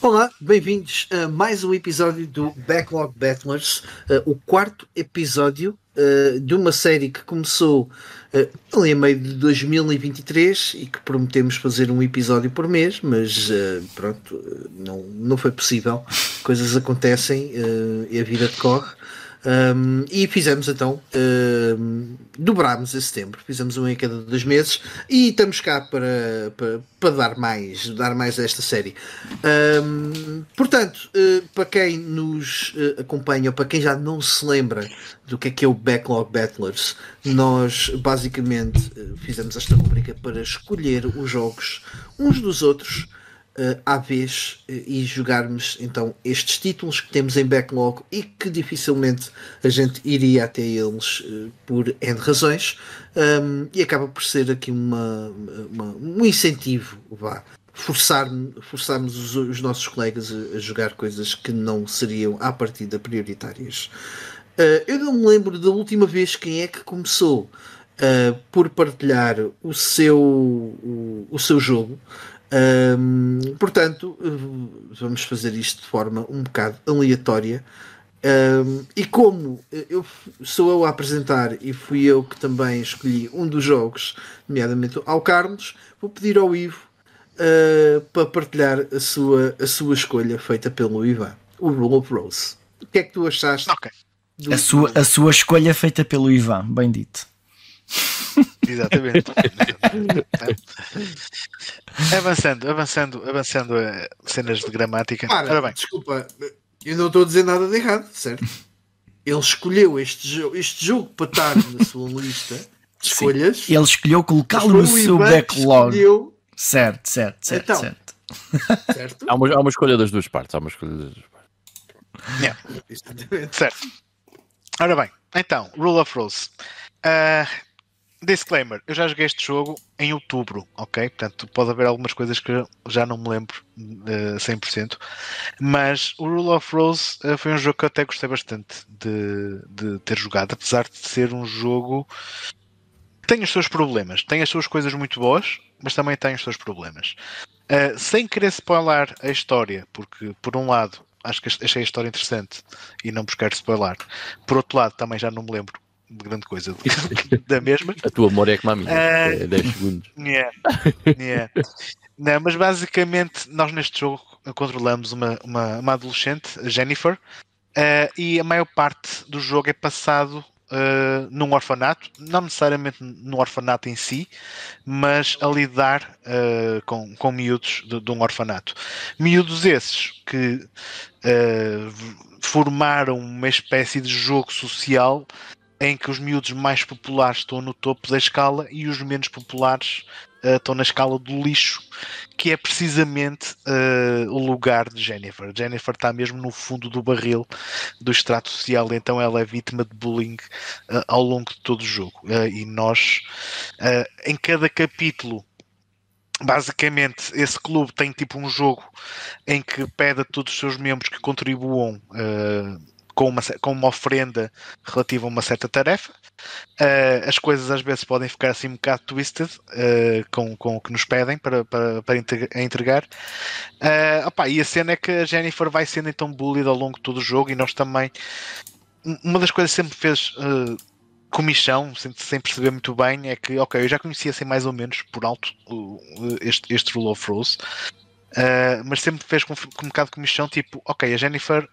Olá, bem-vindos a mais um episódio do Backlog Battlers, uh, o quarto episódio uh, de uma série que começou uh, ali a meio de 2023 e que prometemos fazer um episódio por mês, mas pronto, não, não foi possível. Coisas acontecem e a vida corre. Um, e fizemos então, um, dobrámos esse tempo, fizemos um em cada dois meses e estamos cá para, para, para dar mais, dar mais a esta série. Um, portanto, uh, para quem nos uh, acompanha, ou para quem já não se lembra do que é que é o Backlog Battlers, nós basicamente uh, fizemos esta rubrica para escolher os jogos uns dos outros uh, à vez uh, e jogarmos então estes títulos que temos em backlog e que dificilmente a gente iria até eles uh, por N razões um, e acaba por ser aqui uma, uma um incentivo vá forçar forçarmos os, os nossos colegas a, a, jogar coisas que não seriam à partida prioritárias. Eu não me lembro da última vez quem é que começou por partilhar o seu o, o seu jogo um, portanto, vamos fazer isto de forma um bocado aleatória. Um, e como eu sou eu a apresentar e fui eu que também escolhi um dos jogos, nomeadamente ao Carlos, vou pedir ao Ivo uh, para partilhar a sua, a sua escolha feita pelo Ivan, o Rule of Rose. O que é que tu achaste? Okay. A, sua, a sua escolha feita pelo Ivan, bem dito. Exatamente. avançando, avançando, avançando a cenas de gramática. Para, bem. Desculpa, eu não estou a dizer nada de errado, certo? Ele escolheu este, jogo, este jogo para estar na sua lista de escolhas. Sim. Ele escolheu colocá-lo no seu backlog. Escolheu... Certo, certo, certo, então, certo. certo? Há, uma, há uma escolha das duas partes. Há uma escolha das duas partes. Yeah. Certo. Ora bem, então, Rule of Rules. Uh, Disclaimer, eu já joguei este jogo em outubro, ok? Portanto, pode haver algumas coisas que já não me lembro uh, 100%, mas o Rule of Rose uh, foi um jogo que eu até gostei bastante de, de ter jogado, apesar de ser um jogo que tem os seus problemas, tem as suas coisas muito boas, mas também tem os seus problemas. Uh, sem querer spoiler a história, porque por um lado acho que achei a história interessante e não buscar spoiler, por outro lado também já não me lembro grande coisa da mesma. A tua memória é como a minha, uh, é 10 segundos. Yeah, yeah. Não, mas basicamente nós neste jogo controlamos uma, uma, uma adolescente, a Jennifer, uh, e a maior parte do jogo é passado Uh, num orfanato, não necessariamente no orfanato em si, mas a lidar uh, com, com miúdos de, de, um orfanato. Miúdos esses que formaram uma espécie de jogo social em que os miúdos mais populares estão no topo da escala e os menos populares uh, estão na escala do lixo, que é precisamente uh, o lugar de Jennifer. Jennifer está mesmo no fundo do barril do extrato social, então ela é vítima de bullying uh, ao longo de todo o jogo. e nós, em cada capítulo, basicamente esse clube tem tipo um jogo em que pede a todos os seus membros que contribuam uh, com uma, com uma oferenda relativa a uma certa tarefa. Uh, as coisas às vezes podem ficar assim um bocado twisted uh, com, com o que nos pedem para, para, para entregar. Uh, opa, e a cena é que a Jennifer vai sendo então bullied ao longo de todo o jogo e nós também. Uma das coisas que sempre fez uh, comichão, sem, sem, perceber muito bem, é que, ok, eu já conhecia assim mais ou menos por alto este, este Rule of Rules, mas sempre fez com, com um bocado de comichão, tipo, ok, a Jennifer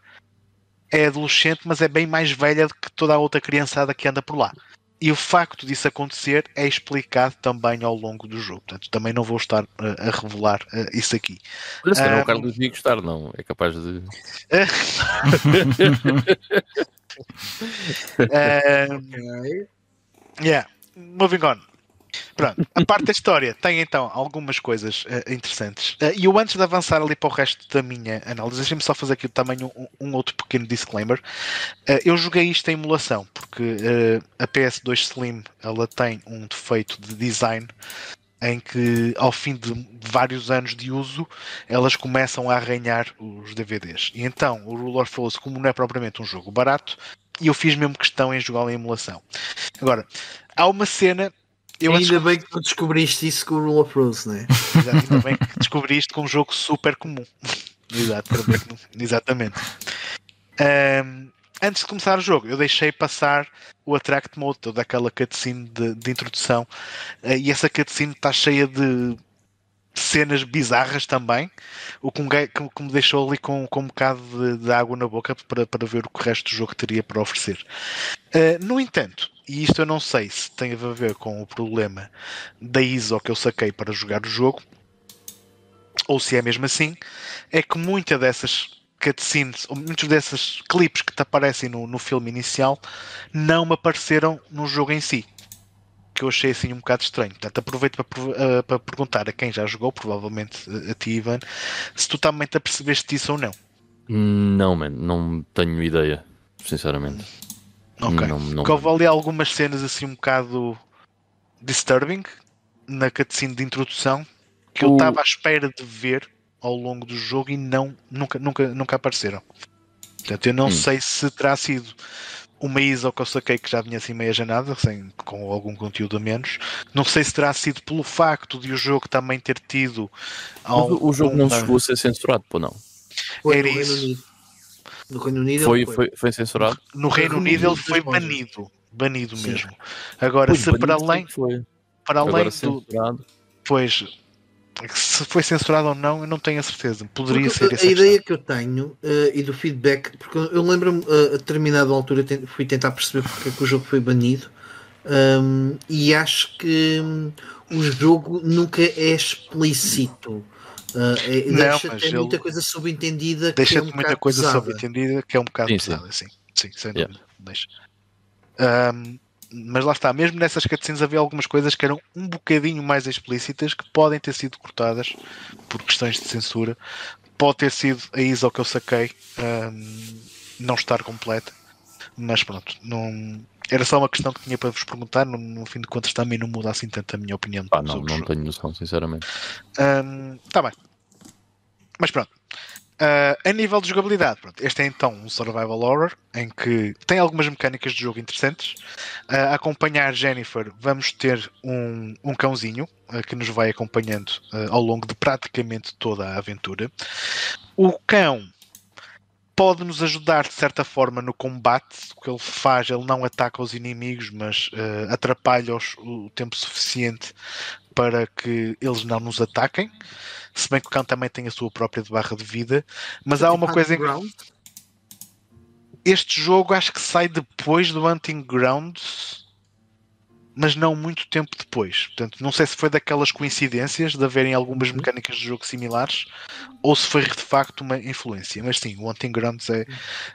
é adolescente, mas é bem mais velha do que toda a outra criançada que anda por lá. E o facto disso acontecer é explicado também ao longo do jogo. Portanto, também não vou estar uh, a revelar uh, isso aqui. Olha, se um... o Carlos ia gostar, não. É capaz de. uh, okay. Yeah. Moving on. Pronto, a parte da história tem então algumas coisas uh, interessantes. Uh, e eu antes de avançar ali para o resto da minha análise, deixem-me só fazer aqui também um, um outro pequeno disclaimer. Uh, eu joguei isto em emulação, porque a PS2 Slim ela tem um defeito de design em que ao fim de vários anos de uso elas começam a arranhar os DVDs. E então o Ruler Falls, como não é propriamente um jogo barato, eu fiz mesmo questão em jogá-lo em emulação. Agora, há uma cena eu ainda bem que tu descobriste isso com o Rule of Rose, não é? ainda bem que descobriste com um jogo super comum. Exato, exatamente. Um, antes de começar o jogo, eu deixei passar o Attract Mode, toda aquela cutscene de, de introdução, uh, e essa cutscene está cheia de cenas bizarras também, o que me, que me deixou ali com, com um bocado de, de, água na boca para, para ver o que o resto do jogo teria para oferecer. Uh, no entanto, e isto eu não sei se tem a ver com o problema da ISO que eu saquei para jogar o jogo, ou se é mesmo assim, é que muitas dessas cutscenes, ou muitos desses clipes que te aparecem no, no filme inicial, não me apareceram no jogo em si. Que eu achei assim um bocado estranho. Portanto, aproveito para, uh, para perguntar a quem já jogou, provavelmente a ti, Ivan, se tu também te apercebeste disso ou não. Não, man, não tenho ideia, sinceramente. Ok. Não, não... Porque houve ali algumas cenas assim um bocado disturbing na cutscene de introdução que o... eu estava à espera de ver ao longo do jogo e não, nunca, nunca, nunca apareceram. Portanto, eu não hum. sei se terá sido uma ISO que eu saquei que já vinha assim meia janada, sem, com algum conteúdo a menos. Não sei se terá sido pelo facto de o jogo também ter tido. Algum... O jogo não chegou a ser censurado, pô, não. Era isso. No Reino Unido foi, foi. foi, foi censurado? No, no Reino Unido ele foi banido. Banido Sim. mesmo. Agora, pois, se para além. Foi. Para além do. Pois, se foi censurado ou não, eu não tenho a certeza. Poderia porque ser A ideia questão. que eu tenho uh, e do feedback, porque eu lembro-me uh, a determinada altura fui tentar perceber porque é que o jogo foi banido um, e acho que um, o jogo nunca é explícito. Uh, é, deixa ter muita coisa subentendida. Deixa é um muita coisa pesada. subentendida que é um bocado sim, pesada, sim. sim, sem dúvida. Yeah. Deixa. Um, mas lá está, mesmo nessas cutscenes havia algumas coisas que eram um bocadinho mais explícitas que podem ter sido cortadas por questões de censura. Pode ter sido a ISO que eu saquei um, não estar completa, mas pronto, não, era só uma questão que tinha para vos perguntar. No, no fim de contas, também não muda assim tanto a minha opinião. Ah, não, não tenho noção, sinceramente. Está um, bem, mas pronto. Uh, a nível de jogabilidade, pronto, este é então um survival horror em que tem algumas mecânicas de jogo interessantes. Uh, a acompanhar Jennifer, vamos ter um, um cãozinho uh, que nos vai acompanhando ao longo de praticamente toda a aventura. O cão pode nos ajudar de certa forma no combate. O que ele faz, ele não ataca os inimigos, mas atrapalha-os o tempo suficiente para que eles não nos ataquem. Se bem que o cão também tem a sua própria barra de vida. Mas há uma coisa em Este jogo acho que sai depois do Hunting Grounds, mas não muito tempo depois. Portanto, não sei se foi daquelas coincidências de haverem algumas uhum. mecânicas de jogo similares ou se foi de facto uma influência. Mas sim, o Hunting Grounds é,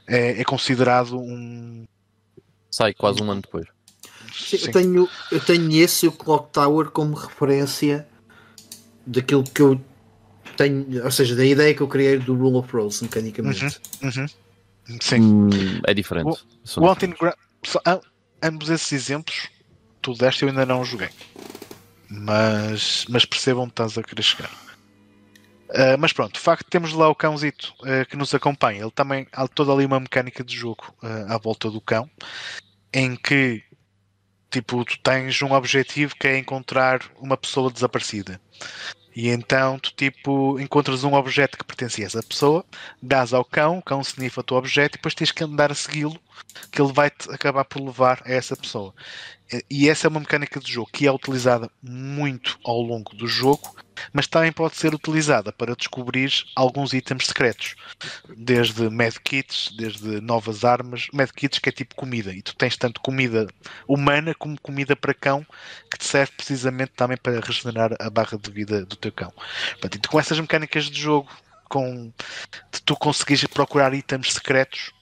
é, é considerado um. Sai quase um ano depois. Sim, sim. Eu, tenho, eu tenho esse e o Clock Tower como referência daquilo que eu tenho, ou seja, da ideia que eu criei do Rule of Rose, mecanicamente. Uhum, uhum. Sim. Hum, é diferente. O, o Hunting ambos esses exemplos, tu deste eu ainda não joguei. Mas, mas percebam que estás a querer chegar. Uh, mas pronto, o facto de termos lá o cãozito uh, que nos acompanha, ele também há toda ali uma mecânica de jogo uh, à volta do cão, em que tipo, tu tens um objetivo que é encontrar uma pessoa desaparecida. E então tu tipo encontras um objeto que pertencia a essa pessoa, dás ao cão, o cão sniffa o teu objeto e depois tens que andar a segui-lo, que ele vai -te acabar por levar a essa pessoa. E essa é uma mecânica de jogo que é utilizada muito ao longo do jogo, mas também pode ser utilizada para descobrir alguns itens secretos, desde medkits, desde novas armas, medkits que é tipo comida, e tu tens tanto comida humana como comida para cão, que te serve precisamente também para regenerar a barra de vida do teu cão. Portanto, com essas mecânicas de jogo, com de tu conseguires procurar itens secretos,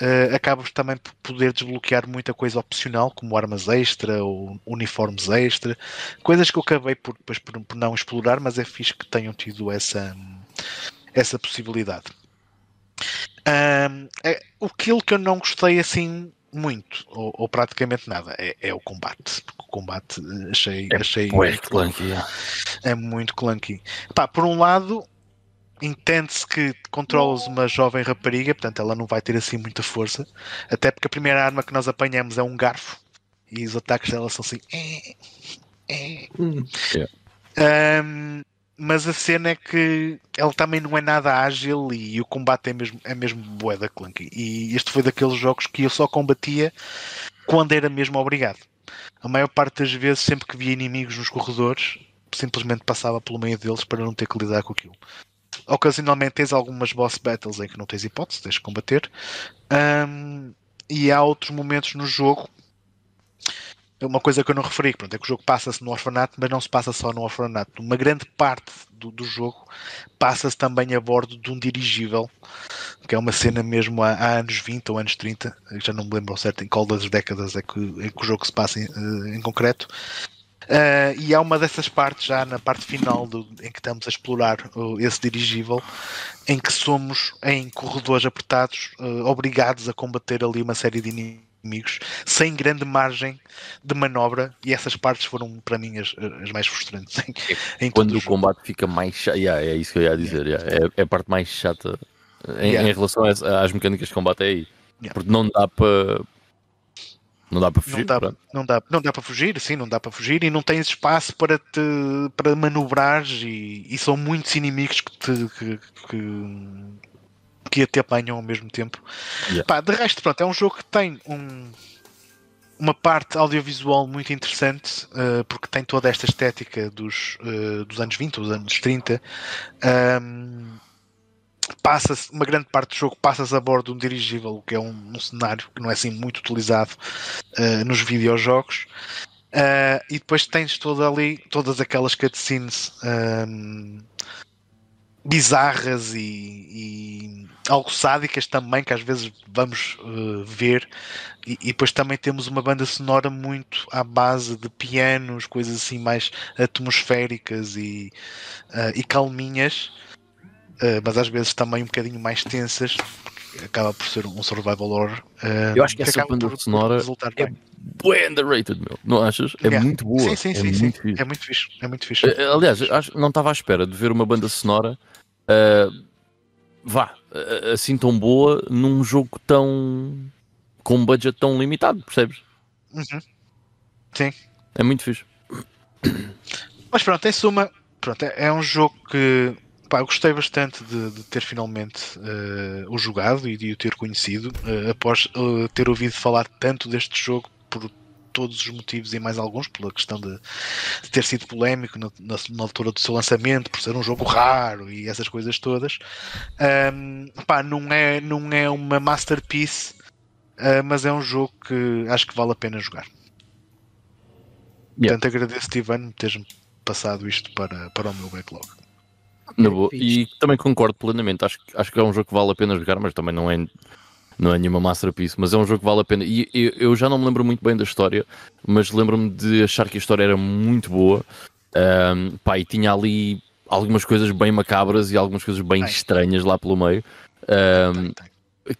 uh, acabas também por poder desbloquear muita coisa opcional, como armas extra ou uniformes extra, coisas que eu acabei por, depois, por, por não explorar, mas é fixe que tenham tido essa, essa possibilidade. Um, é, aquilo que eu não gostei assim muito, ou, ou praticamente nada, é, é, o combate. O combate eh, achei. É, achei muito clunky. É muito clunky. Pá, por um lado, entende-se que controlas uma jovem rapariga, portanto ela não vai ter assim muita força, até porque a primeira arma que nós apanhamos é um garfo e os ataques dela são assim. É, é. Yeah. Um, mas a cena é que ele também não é nada ágil e o combate é mesmo, é mesmo bué da clunky. E este foi daqueles jogos que eu só combatia quando era mesmo obrigado. A maior parte das vezes, sempre que via inimigos nos corredores, simplesmente passava pelo meio deles para não ter que lidar com aquilo. Ocasionalmente tens algumas boss battles em que não tens hipótese, tens de combater. Um, e há outros momentos no jogo uma coisa que eu não referi, pronto, é que o jogo passa-se no orfanato, mas não se passa só no orfanato. Uma grande parte do, do jogo passa-se também a bordo de um dirigível, que é uma cena mesmo há, há, anos 20 ou anos 30, já não me lembro certo em qual das décadas é que, é que o jogo se passa em, eh, em concreto. Uh, e há uma dessas partes, já na parte final do, em que estamos a explorar uh, esse dirigível, em que somos em corredores apertados, uh, obrigados a combater ali uma série de inimigos sem grande margem de manobra e essas partes foram para mim as, as mais frustrantes em, em quando o, o combate fica mais chato yeah, é isso que eu ia dizer yeah. Yeah. É, é, a parte mais chata em, em relação às, às, mecânicas de combate é aí porque não dá para não dá para fugir não dá, não dá, não dá para fugir sim não dá para fugir e não tens espaço para te para manobrar e, e são muitos inimigos que te que, que que te apanham ao mesmo tempo. Yeah. Pá, de resto, pronto, é um jogo que tem um, uma parte audiovisual muito interessante, uh, porque tem toda esta estética dos, uh, dos anos 20, dos anos 30. Um, passa uma grande parte do jogo passa-se a bordo de um dirigível, que é um, um, cenário que não é assim muito utilizado uh, nos videojogos. Uh, e depois tens toda ali todas aquelas cutscenes um, bizarras e, e, algo sádicas também, que às vezes vamos uh, ver, e, e, depois também temos uma banda sonora muito à base de pianos, coisas assim mais atmosféricas e, uh, e calminhas, mas às vezes também um bocadinho mais tensas, acaba por ser um survival horror. Eu acho que essa banda sonora é bem underrated, meu. Não achas? É yeah. muito boa. Sim, sim, é sim, muito sim. É muito fixe. É muito fixe. Aliás, acho, não estava à espera de ver uma banda sonora uh, vá, assim tão boa num jogo tão com um budget tão limitado, percebes? Uhum. Sim. É muito fixe. Mas pronto, em suma, pronto, é, é um jogo que pá, eu gostei bastante de, de ter finalmente uh, o jogado e de o ter conhecido uh, após uh, ter ouvido falar tanto deste jogo por todos os motivos e mais alguns, pela questão de, de ter sido polémico na, na, na, altura do seu lançamento, por ser um jogo raro e essas coisas todas. Um, pá, não, é, não é uma masterpiece, mas é um jogo que acho que vale a pena jogar. Yeah. Portanto, agradeço-te, Ivan, por teres-me passado isto para, para o meu backlog. Na boa. E também concordo plenamente. Acho, acho que é um jogo que vale a pena jogar, mas também não é não é nenhuma masterpiece, mas é um jogo que vale a pena. E eu, eu já não me lembro muito bem da história, mas lembro-me de achar que a história era muito boa. Um, pá, e tinha ali algumas coisas bem macabras e algumas coisas bem estranhas lá pelo meio. Um,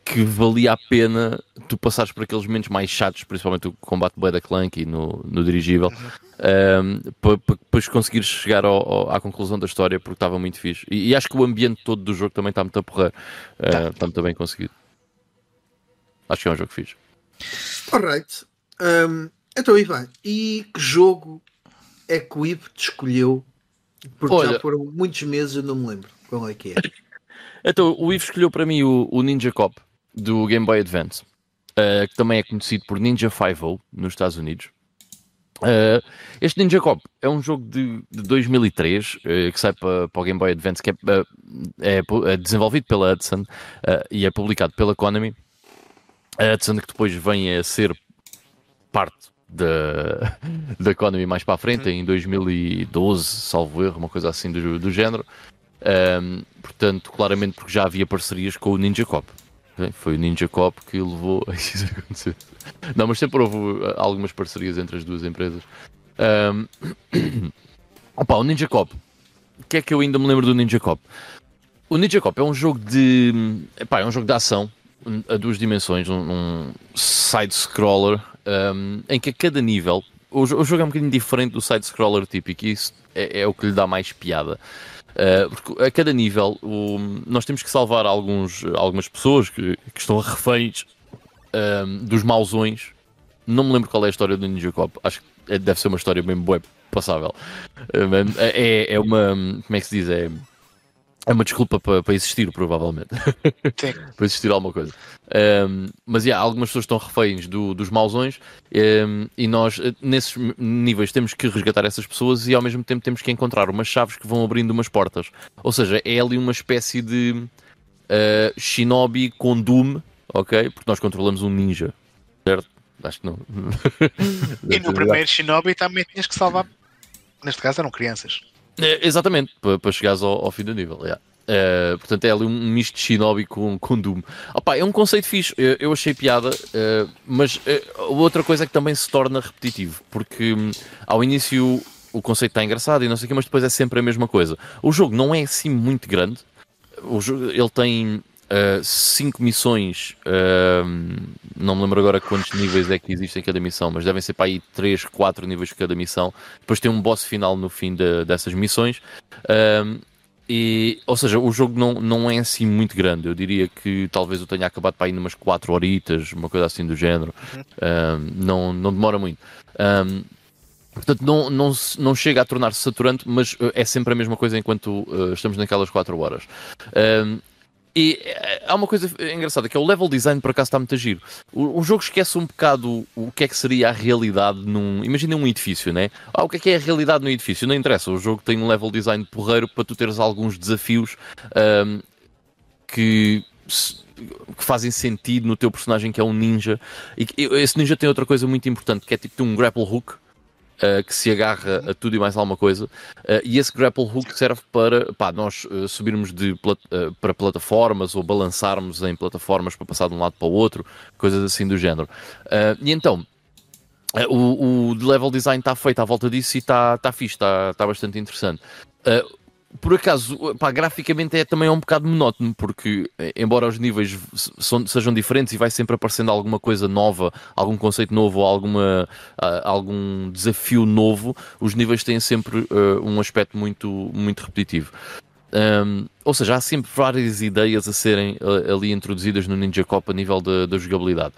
que valia a pena tu passares por aqueles momentos mais chatos, principalmente o combate Blade Clank no, no dirigível, uhum. um, para depois conseguires chegar ao, ao, à conclusão da história porque estava muito fixe. E, e, acho que o ambiente todo do jogo também está muito a porrer, uh, está muito bem conseguido. Acho que é um jogo fixe. Alright. Um, então, Ivan, e que jogo é que o Ivo te escolheu? Porque Olha, já foram muitos meses, eu não me lembro qual é que é. Então, o Ivo escolheu para mim o, o Ninja Cop do Game Boy Advance, uh, que também é conhecido por Ninja 5 nos Estados Unidos. Uh, este Ninja Cop é um jogo de, de 2003 uh, que sai para, para o Game Boy Advance, que é, é, é desenvolvido pela Hudson e é publicado pela Konami. A Hudson que depois vem a ser parte da, da Economy mais para a frente, em 2012, salvo erro, uma coisa assim do, do género. Um, portanto, claramente porque já havia parcerias com o Ninja Cop. Foi o Ninja Cop que levou a isso acontecer. Não, mas sempre houve uh, algumas parcerias entre as duas empresas. Um, opa, o Ninja Cop. O que é que eu ainda me lembro do Ninja Cop? O Ninja Cop é um jogo de. Epá, é um jogo de ação a duas dimensões, um, side-scroller, um, em que a cada nível. O, o, jogo é um bocadinho diferente do side-scroller típico e isso é, é, o que lhe dá mais piada. Uh, porque a cada nível o, nós temos que salvar alguns, algumas pessoas que, que estão reféns um, dos mausões. Não me lembro qual é a história do Ninja Cop. Acho que é, deve ser uma história bem boa passável. É, é uma. Como é que se diz? É, é uma desculpa para, para existir, provavelmente. para existir alguma coisa. Um, mas yeah, algumas pessoas estão reféns do, dos mausões um, e nós, eh, nesses níveis, temos que resgatar essas pessoas e ao mesmo tempo temos que encontrar umas chaves que vão abrindo umas portas. Ou seja, é ali uma espécie de uh, shinobi com Doom, ok? Porque nós controlamos um ninja, certo? Acho que não. e no primeiro shinobi também tinhas que salvar. Neste caso eram crianças. É, exatamente, para, chegares ao, ao, fim do nível. Yeah. Uh, portanto, é ali um misto de Shinobi com, com Doom. Opa, é um conceito fixe, eu, eu achei piada, uh, mas uh, outra coisa é que também se torna repetitivo, porque um, ao início o conceito está engraçado e não sei o que, mas depois é sempre a mesma coisa. O jogo não é assim muito grande, o jogo, ele tem uh, cinco missões, uh, não me lembro agora quantos níveis é que existem em cada missão, mas devem ser para aí 3, 4 níveis de cada missão. Depois tem um boss final no fim de, dessas missões. Uh, e, ou seja, o jogo não, não é assim muito grande. Eu diria que talvez eu tenha acabado para aí numas 4 horitas, uma coisa assim do género. não, não demora muito. Um, Portanto, não, não, não chega a tornar-se saturante, mas é sempre a mesma coisa enquanto uh, estamos naquelas 4 horas. Um, e eh, há uma coisa engraçada que é o level design por acaso está muito a giro. O, o, jogo esquece um bocado o que é que seria a realidade num. Imagina um edifício, né? Ah, o que é que é a realidade no edifício? Não interessa. O jogo tem um level design porreiro para tu teres alguns desafios um, que, que fazem sentido no teu personagem que é um ninja. E esse ninja tem outra coisa muito importante que é tipo um grapple hook uh, que se agarra a tudo e mais alguma coisa. Uh, e esse grapple hook serve para pá, nós uh, subirmos de plat para plataformas ou balançarmos em plataformas para passar de um lado para o outro, coisas assim do género. e então. O, o level design está feito à volta disso e está tá fixe, está tá bastante interessante por acaso, pá, graficamente é também um bocado monótono, porque eh, embora os níveis sejam diferentes e vai sempre aparecendo alguma coisa nova, algum conceito novo ou alguma, uh, algum desafio novo, os níveis têm sempre uh, um aspecto muito, muito repetitivo. Um, ou seja, há sempre várias ideias a serem uh, ali introduzidas no Ninja Cop a nível da jogabilidade.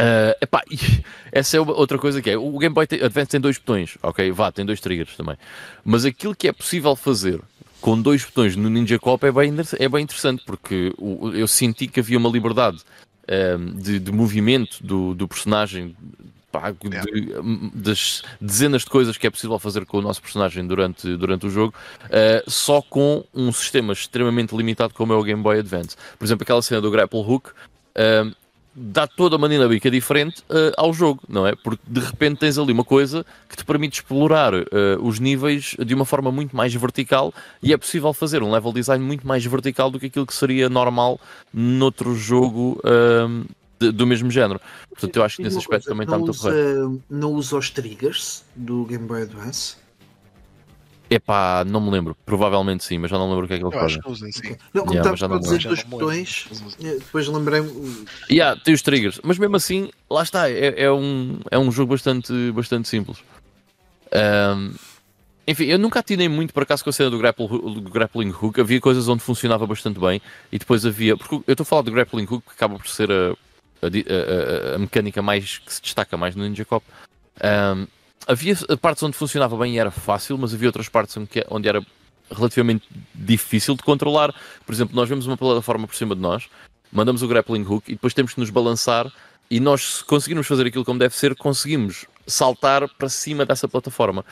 Uh, epá, essa é outra coisa que é. O Game Boy Advance tem dois botões, ok? Vá, tem dois triggers também. Mas aquilo que é possível fazer com dois botões no Ninja Cop é bem, é bem interessante, porque eu senti que havia uma liberdade uh, de, de, movimento do, do personagem, pá, de, das dezenas de coisas que é possível fazer com o nosso personagem durante, durante o jogo, uh, só com um sistema extremamente limitado como é o Game Boy Advance. Por exemplo, aquela cena do Grapple Hook. Uh, dá toda uma dinâmica diferente uh, ao jogo, não é? Porque de repente tens ali uma coisa que te permite explorar uh, os níveis de uma forma muito mais vertical e é possível fazer um level design muito mais vertical do que aquilo que seria normal noutro jogo uh, de, do mesmo género. Portanto, eu acho que nesse aspecto também está muito correto. Não usa os triggers do Game Boy Advance? Epá, não me lembro. Provavelmente sim, mas já não lembro o que é que ele faz. Não, como yeah, estava a dizer dos botões, eh, depois lembrei-me. Yeah, tem os triggers, mas mesmo assim, lá está. É, é, um, é um jogo bastante, bastante simples. Um, enfim, eu nunca atinei muito por acaso com a cena do, grapple, do grappling hook. Havia coisas onde funcionava bastante bem e depois havia. Porque eu estou a falar do grappling hook que acaba por ser a, a, a, a mecânica mais que se destaca mais no Ninja Cop. Um, havia partes onde funcionava bem e era fácil, mas havia outras partes onde era relativamente difícil de controlar. Por exemplo, nós vemos uma plataforma por cima de nós, mandamos o grappling hook e depois temos que nos balançar e nós, se conseguirmos fazer aquilo como deve ser, conseguimos saltar para cima dessa plataforma.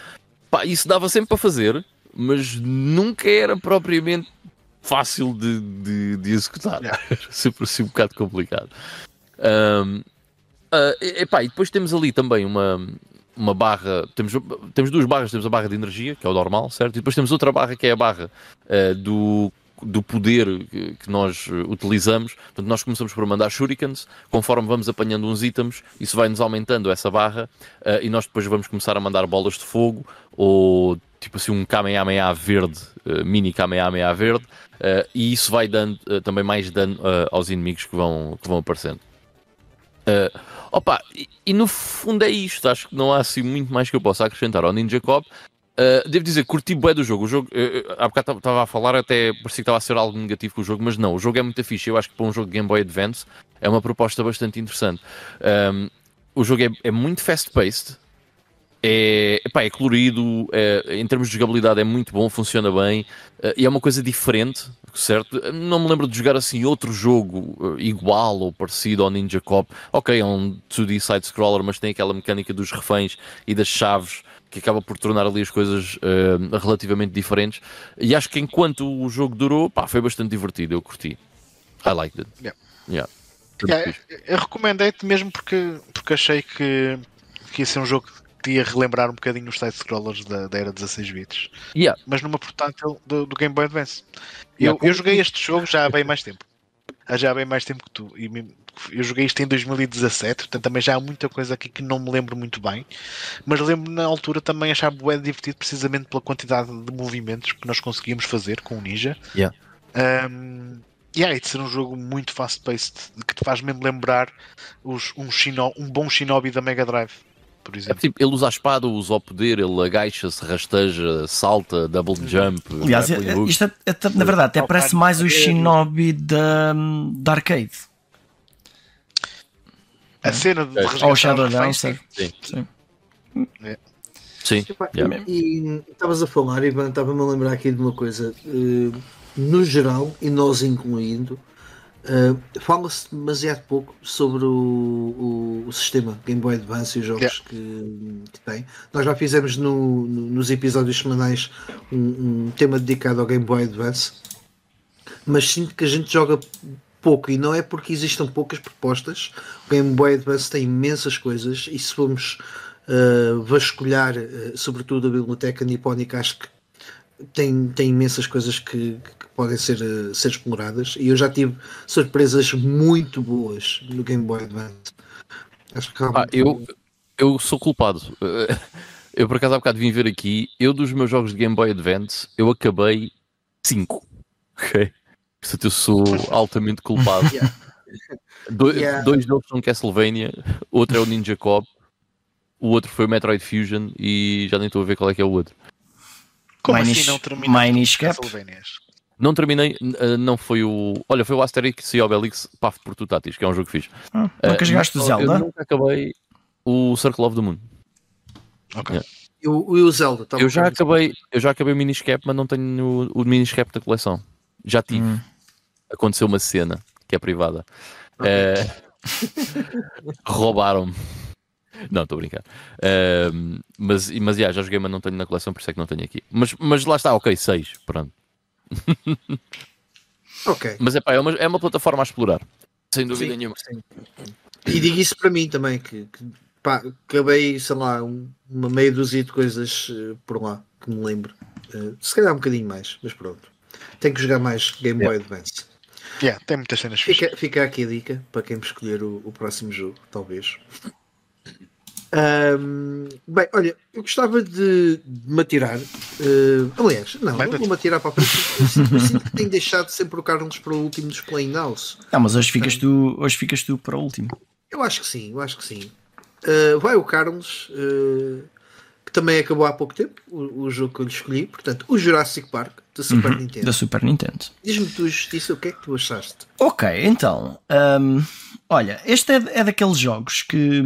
Pá, isso dava sempre para fazer, mas nunca era propriamente fácil de, de, de executar. Yeah. sempre assim um bocado complicado. Um, uh, epá, e depois temos ali também uma, uma barra, temos, temos duas barras, temos a barra de energia, que é o normal, certo? E depois temos outra barra que é a barra uh, do, do poder que nós utilizamos. Portanto, nós começamos por mandar shurikens, conforme vamos apanhando uns itens, isso vai-nos aumentando essa barra uh, e nós depois vamos começar a mandar bolas de fogo ou tipo assim um Kamehameha verde, uh, mini Kamehameha verde, e isso vai dando também mais dano aos inimigos que vão, que vão aparecendo. Uh, opa, e, e, no fundo é isto. Acho que não há assim muito mais que eu possa acrescentar ao Ninja Cop. Uh, devo dizer, curti bué do jogo. O jogo, uh, há bocado estava a falar, até parecia que estava a ser algo negativo com o jogo, mas não, o jogo é muito fixe. Eu acho que para um jogo de Game Boy Advance é uma proposta bastante interessante. Um, o jogo é, é muito fast-paced, é, epá, é colorido, é, em termos de jogabilidade é muito bom, funciona bem uh, e é uma coisa diferente, certo? Não me lembro de jogar assim outro jogo uh, igual ou parecido ao Ninja Cop. Ok, é um 2D side-scroller, mas tem aquela mecânica dos reféns e das chaves que acaba por tornar ali as coisas uh, relativamente diferentes. E acho que enquanto o jogo durou, pá, foi bastante divertido, eu curti. I liked it. Yeah. Yeah. Yeah, eu recomendei-te mesmo porque, porque achei que, que ia ser um jogo que ia relembrar um bocadinho os side-scrollers da, da, era 16 bits. Yeah. Mas numa portátil do, do Game Boy Advance. Eu, eu joguei este jogo já há bem mais tempo. Já há bem mais tempo que tu. E eu joguei isto em 2017, portanto também já há muita coisa aqui que não me lembro muito bem. Mas lembro na altura também achar bem divertido precisamente pela quantidade de movimentos que nós conseguíamos fazer com o Ninja. Yeah. Um, e yeah, de ser um jogo muito fast-paced que te faz mesmo lembrar os, um, shino, um bom Shinobi da Mega Drive por exemplo. É, tipo, ele usa a espada, usa o poder, ele agacha-se, rasteja, salta, double jump. Aliás, é, isto é, é, na verdade até parece mais o Shinobi da, da arcade. A cena de Ou Shadow Dancer. Sim. Sim. É. Sim. Yeah. E estavas a falar, e estava-me a lembrar aqui de uma coisa. Uh, no geral, e nós incluindo, Uh, Fala-se demasiado pouco sobre o, o, o, sistema Game Boy Advance e os jogos yeah. que, que, tem. Nós já fizemos no, no, nos episódios semanais um, um, tema dedicado ao Game Boy Advance, mas sinto que a gente joga pouco e não é porque existam poucas propostas. O Game Boy Advance tem imensas coisas e se formos uh, vasculhar, uh, sobretudo a biblioteca nipónica, acho que tem, tem imensas coisas que, que podem ser, uh, ser exploradas e eu já tive surpresas muito boas no Game Boy Advance. Acho que ah, eu, eu sou culpado. Eu por acaso há bocado vim ver aqui, eu dos meus jogos de Game Boy Advance, eu acabei 5. Ok? Portanto, eu sou altamente culpado. yeah. Do, yeah. Dois deles são Castlevania, outro é o Ninja Cop, o outro foi o Metroid Fusion e já nem estou a ver qual é que é o outro. Como Minish, assim não terminaste Não terminei, eh, não foi o. Olha, foi o Asterix e Obelix Path por Tutatis, que é um jogo fixe. Ah, nunca uh, jogaste o Zelda? Eu nunca acabei o Circle of the Moon. Ok. Yeah. E o, Zelda? Tá eu já, acabei, eu já acabei o Miniscap, mas não tenho o, o Miniscap da coleção. Já tive. Hum. Aconteceu uma cena que é privada. Okay. Uh, Roubaram-me. Não, estou a brincar. Uh, mas, mas yeah, já joguei, mas não tenho na coleção, por isso é que não tenho aqui. Mas, mas lá está, ok, 6. Pronto. ok. Mas é, pá, é, uma, é uma plataforma a explorar. Sem dúvida sim, nenhuma. Sim. E digo isso para mim também, que, que pá, acabei, sei lá, um, uma meia dúzia de coisas uh, por lá que me lembro. Uh, se calhar um bocadinho mais, mas pronto. Tenho que jogar mais Game Boy yeah. Advance. Yeah, tem muitas cenas fica, fica aqui a dica para quem me escolher o, o próximo jogo, talvez. Um, bem, olha, eu gostava de, de me atirar. Uh, aliás, não, não vou-me atirar para a frente. Eu sinto que tenho deixado sempre o Carlos para o último dos Playhouse. Não, mas hoje ficas, tu, hoje ficas tu para o último. Eu acho que sim, eu acho que sim. Uh, vai o Carlos, uh, que também acabou há pouco tempo, o, o, jogo que eu lhe escolhi, portanto, o Jurassic Park da Super uhum, Nintendo. Da Super Nintendo. Diz-me tu, Justiça, o que é que tu achaste? Ok, então, um, olha, este é, é daqueles jogos que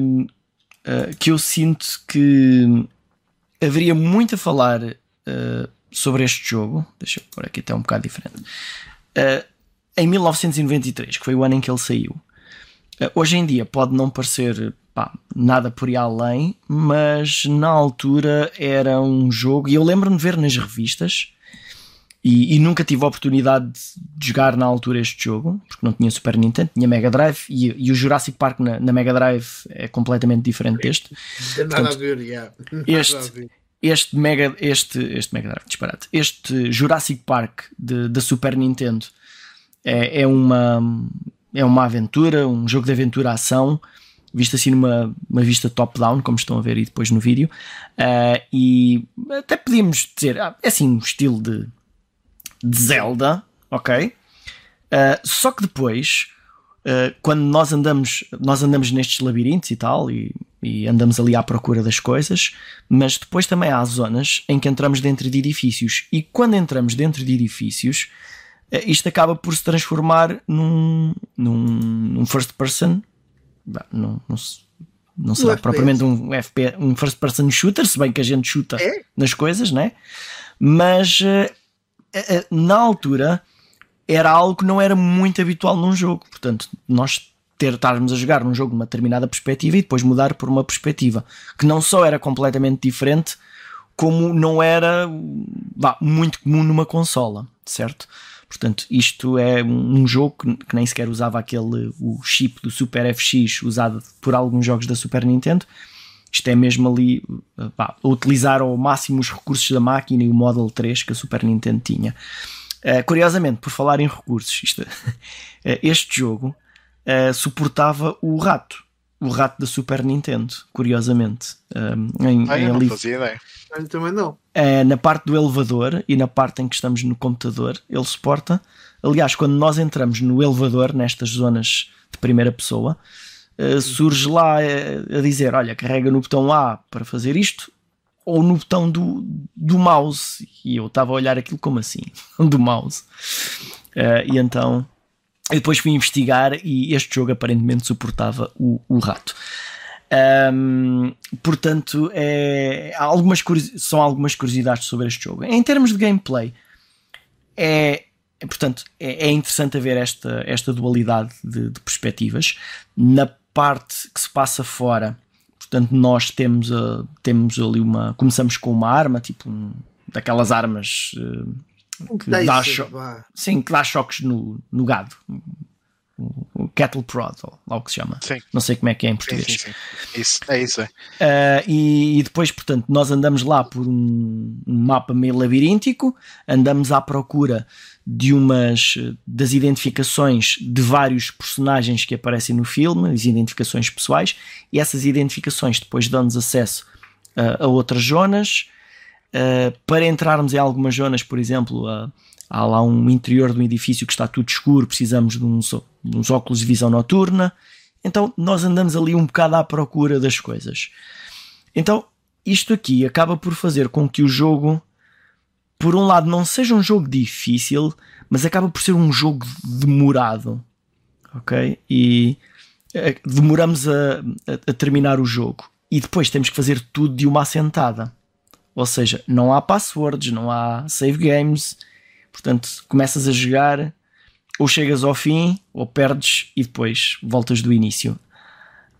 uh, que eu sinto que haveria muito a falar uh, sobre este jogo. Deixa eu pôr aqui até um bocado diferente. Uh, em 1993, que foi o ano em que ele saiu. hoje em dia pode não parecer pá, nada por aí além, mas na altura era um jogo, e eu lembro-me de ver nas revistas e, e, nunca tive a oportunidade de jogar na altura este jogo, porque não tinha Super Nintendo, tinha Mega Drive e, e o Jurassic Park na, na, Mega Drive é completamente diferente deste. Nada a ver, yeah. Este, este Mega, este, este Mega Drive, disparate, este Jurassic Park da Super Nintendo é, é, uma, é uma aventura, um jogo de aventura ação, visto assim numa uma vista top-down, como estão a ver aí depois no vídeo, uh, e até podíamos dizer, ah, é assim um estilo de de Zelda, ok? Uh, só que depois, uh, quando nós andamos, nós andamos nestes labirintos e tal, e, e, andamos ali à procura das coisas, mas depois também há zonas em que entramos dentro de edifícios, e quando entramos dentro de edifícios, uh, isto acaba por se transformar num, num, num first person, num, num, não será FPS. propriamente um, FP, um first person shooter, se bem que a gente chuta É? nas coisas, né? Mas na altura era algo que não era muito habitual num jogo. Portanto, nós ter, estarmos a jogar num jogo numa determinada perspectiva e depois mudar por uma perspectiva que não só era completamente diferente, como não era muito comum numa consola, certo? Portanto, isto é um um jogo que, que nem sequer usava aquele o chip do Super FX usado por alguns jogos da Super Nintendo. Isto é mesmo ali pá, utilizar ao máximo os recursos da máquina e o Model 3 que a Super Nintendo tinha. Uh, curiosamente, por falar em recursos, isto- uh, este jogo uh, suportava o rato, o rato da Super Nintendo, curiosamente. Um, em, Ah, em eu não ali- fazia ideia. Eu também não. na parte do elevador e na parte em que estamos no computador, ele suporta. Aliás, quando nós entramos no elevador, nestas zonas de primeira pessoa, eh, surge lá eh, a dizer: Olha, carrega no botão A para fazer isto, ou no botão do, do mouse. E eu estava a olhar aquilo como assim, do mouse. Eh, e então. Eu depois fui investigar e este jogo aparentemente suportava o, o rato. Um, portanto, é, algumas são algumas curiosidades sobre este jogo. Em termos de gameplay, é, é, portanto, é, é interessante haver esta, esta dualidade de, de perspectivas. Na parte que se passa fora, portanto, nós temos, a- temos ali uma. Começamos com uma arma, tipo um- daquelas armas eh, que Dá dá, cho- sim, que dá choques no, no gado. O, cattle prod, ou lá o que se chama. Sim. Não sei como é que é em Sim, português. sim, sim. Isso, é isso. É. Uh, e, e depois, portanto, nós andamos lá por um, um mapa meio labiríntico, andamos à procura de umas das identificações de vários personagens que aparecem no filme, as identificações pessoais, e essas identificações depois dão-nos acesso uh, a outras zonas. Uh, para entrarmos em algumas zonas, por exemplo, uh, há lá um interior um edifício que está tudo escuro, precisamos de uns, de uns óculos de visão noturna. Então nós andamos ali um bocado à procura das coisas. Então isto aqui acaba por fazer com que o jogo, por um lado, não seja um jogo difícil, mas acaba por ser um jogo demorado. Ok? E eh, demoramos a, a- a terminar o jogo. E depois temos que fazer tudo de uma assentada. Ou seja, não há passwords, não há save games. Portanto, começas a jogar, ou chegas ao fim, ou perdes e depois voltas do início.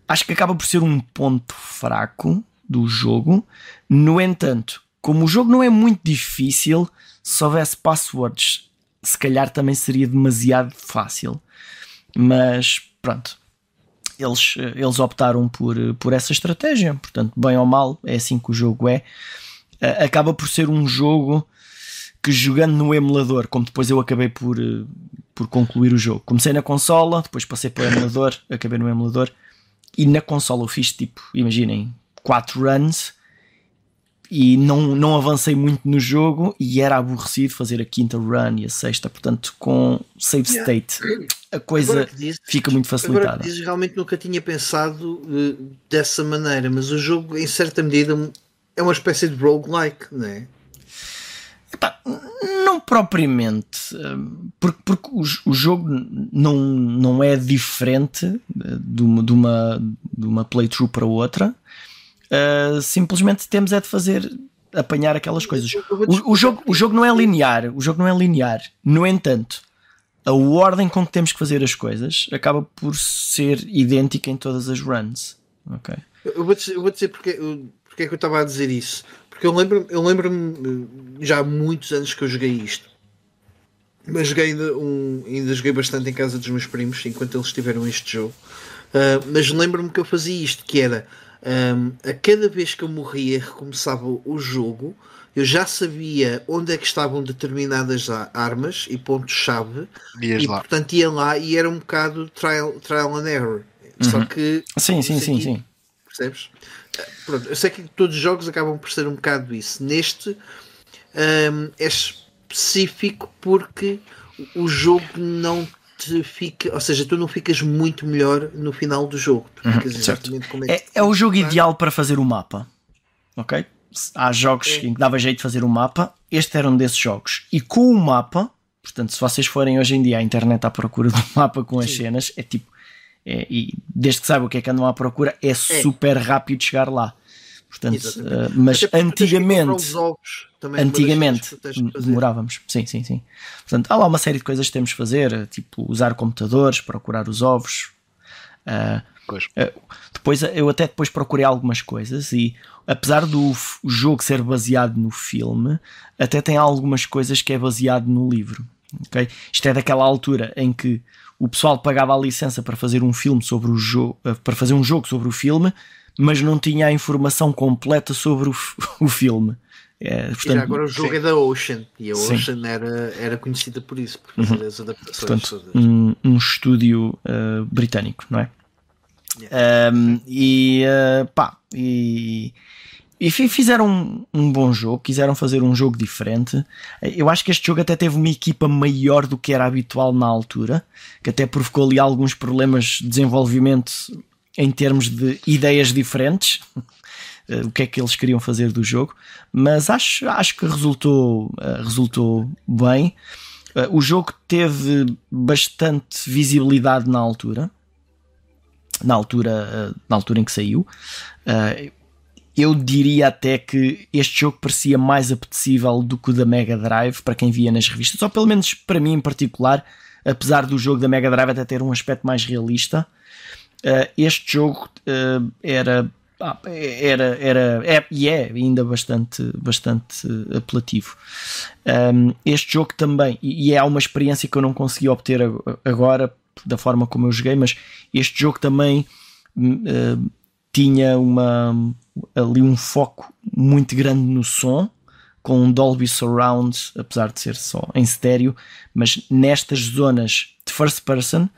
Acho que acaba por ser um ponto fraco do jogo. No entanto, como o jogo não é muito difícil, se houvesse passwords, se calhar também seria demasiado fácil. Mas pronto, eles, eh, eles optaram por, eh, por essa estratégia. Portanto, bem ou mal, é assim que o jogo é. Eh, Acaba por ser um jogo que jogando no emulador, como depois eu acabei por, eh, por concluir o jogo. Comecei na consola, depois passei para o emulador, acabei no emulador. E na consola eu fiz tipo, imaginem, 4 runs e não, não avancei muito no jogo e era aborrecido fazer a quinta run e a sexta, portanto, com save state a coisa dizes- fica muito facilitada. dizes, realmente nunca tinha pensado eh, dessa maneira, mas o jogo, em certa medida, é uma espécie de roguelike, não é? Epá, não propriamente, hum, porque, porque o, o jogo não, não é diferente eh, de uma, de uma, de uma playthrough para outra. Uh, simplesmente temos é de fazer apanhar aquelas coisas. O, o jogo, o jogo não é linear, o jogo não é linear. No entanto, a ordem com que temos que fazer as coisas acaba por ser idêntica em todas as runs. Ok. Eu vou dizer, eu vou dizer porque, porque é que eu estava a dizer isso. Porque eu lembro-me eu lembro já há muitos anos que eu joguei isto. Mas joguei ainda, um, ainda joguei bastante em casa dos meus primos enquanto eles tiveram este jogo. Ah, mas lembro-me que eu fazia isto, que era ahm, a cada vez que eu morria recomeçava o jogo, eu já sabia onde é que estavam determinadas armas e pontos-chave e lá. portanto ia lá e era um bocado trial, trial and error. Só que Sim, sim, sim, sim. percebes? Pronto, eu sei que todos os jogos acabam por ser um bocado isso. Neste hum, é específico porque o jogo não te fica, ou seja, tu não ficas muito melhor no final do jogo. Uhum, exatamente como é que É, é o jogo ideal para fazer o mapa. Ok? Há jogos É. em que dava jeito de fazer o mapa. Este era um desses jogos. E com o mapa, portanto, se vocês forem hoje em dia à internet à procura do mapa com as Sim. cenas, é tipo. É, e desde que saiba o que é que andam à procura, é, super rápido chegar lá. Portanto, uh, mas antigamente, ovos, antigamente demorávamos. Sim, sim, sim. Portanto, há lá uma série de coisas que temos de fazer, tipo usar computadores, procurar os ovos. Uh, uh, depois eu até depois procurei algumas coisas e apesar do jogo ser baseado no filme, até tem algumas coisas que é baseado no livro. Okay? Isto é daquela altura em que o pessoal pagava a licença para fazer um filme sobre o jogo, para fazer um jogo sobre o filme, mas não tinha a informação completa sobre o, o filme. É, portanto, agora o jogo sim. é da Ocean e a Ocean era, era conhecida por isso, por fazer uhum. as adaptações. Portanto, um, um estúdio uh, britânico, não é? Yeah. Um, e uh, pá, e, e fizeram um, um, bom jogo, quiseram fazer um jogo diferente. Eu acho que este jogo até teve uma equipa maior do que era habitual na altura, que até provocou ali alguns problemas de desenvolvimento em termos de ideias diferentes, eh, o que é que eles queriam fazer do jogo, mas acho, acho que resultou, eh, resultou bem. Eh, o jogo teve bastante visibilidade na altura, na altura, na altura em que saiu. Eu diria até que este jogo parecia mais apetecível do que o da Mega Drive para quem via nas revistas, ou pelo menos para mim em particular, apesar do jogo da Mega Drive até ter um aspecto mais realista Uh, este jogo uh, era, ah, era, era é, e é ainda bastante, bastante apelativo. Um, este jogo também, e, e é uma experiência que eu não consegui obter agora da forma como eu joguei, mas este jogo também uh, tinha uma, ali um foco muito grande no som com um Dolby Surround, apesar de ser só em estéreo, mas nestas zonas de first person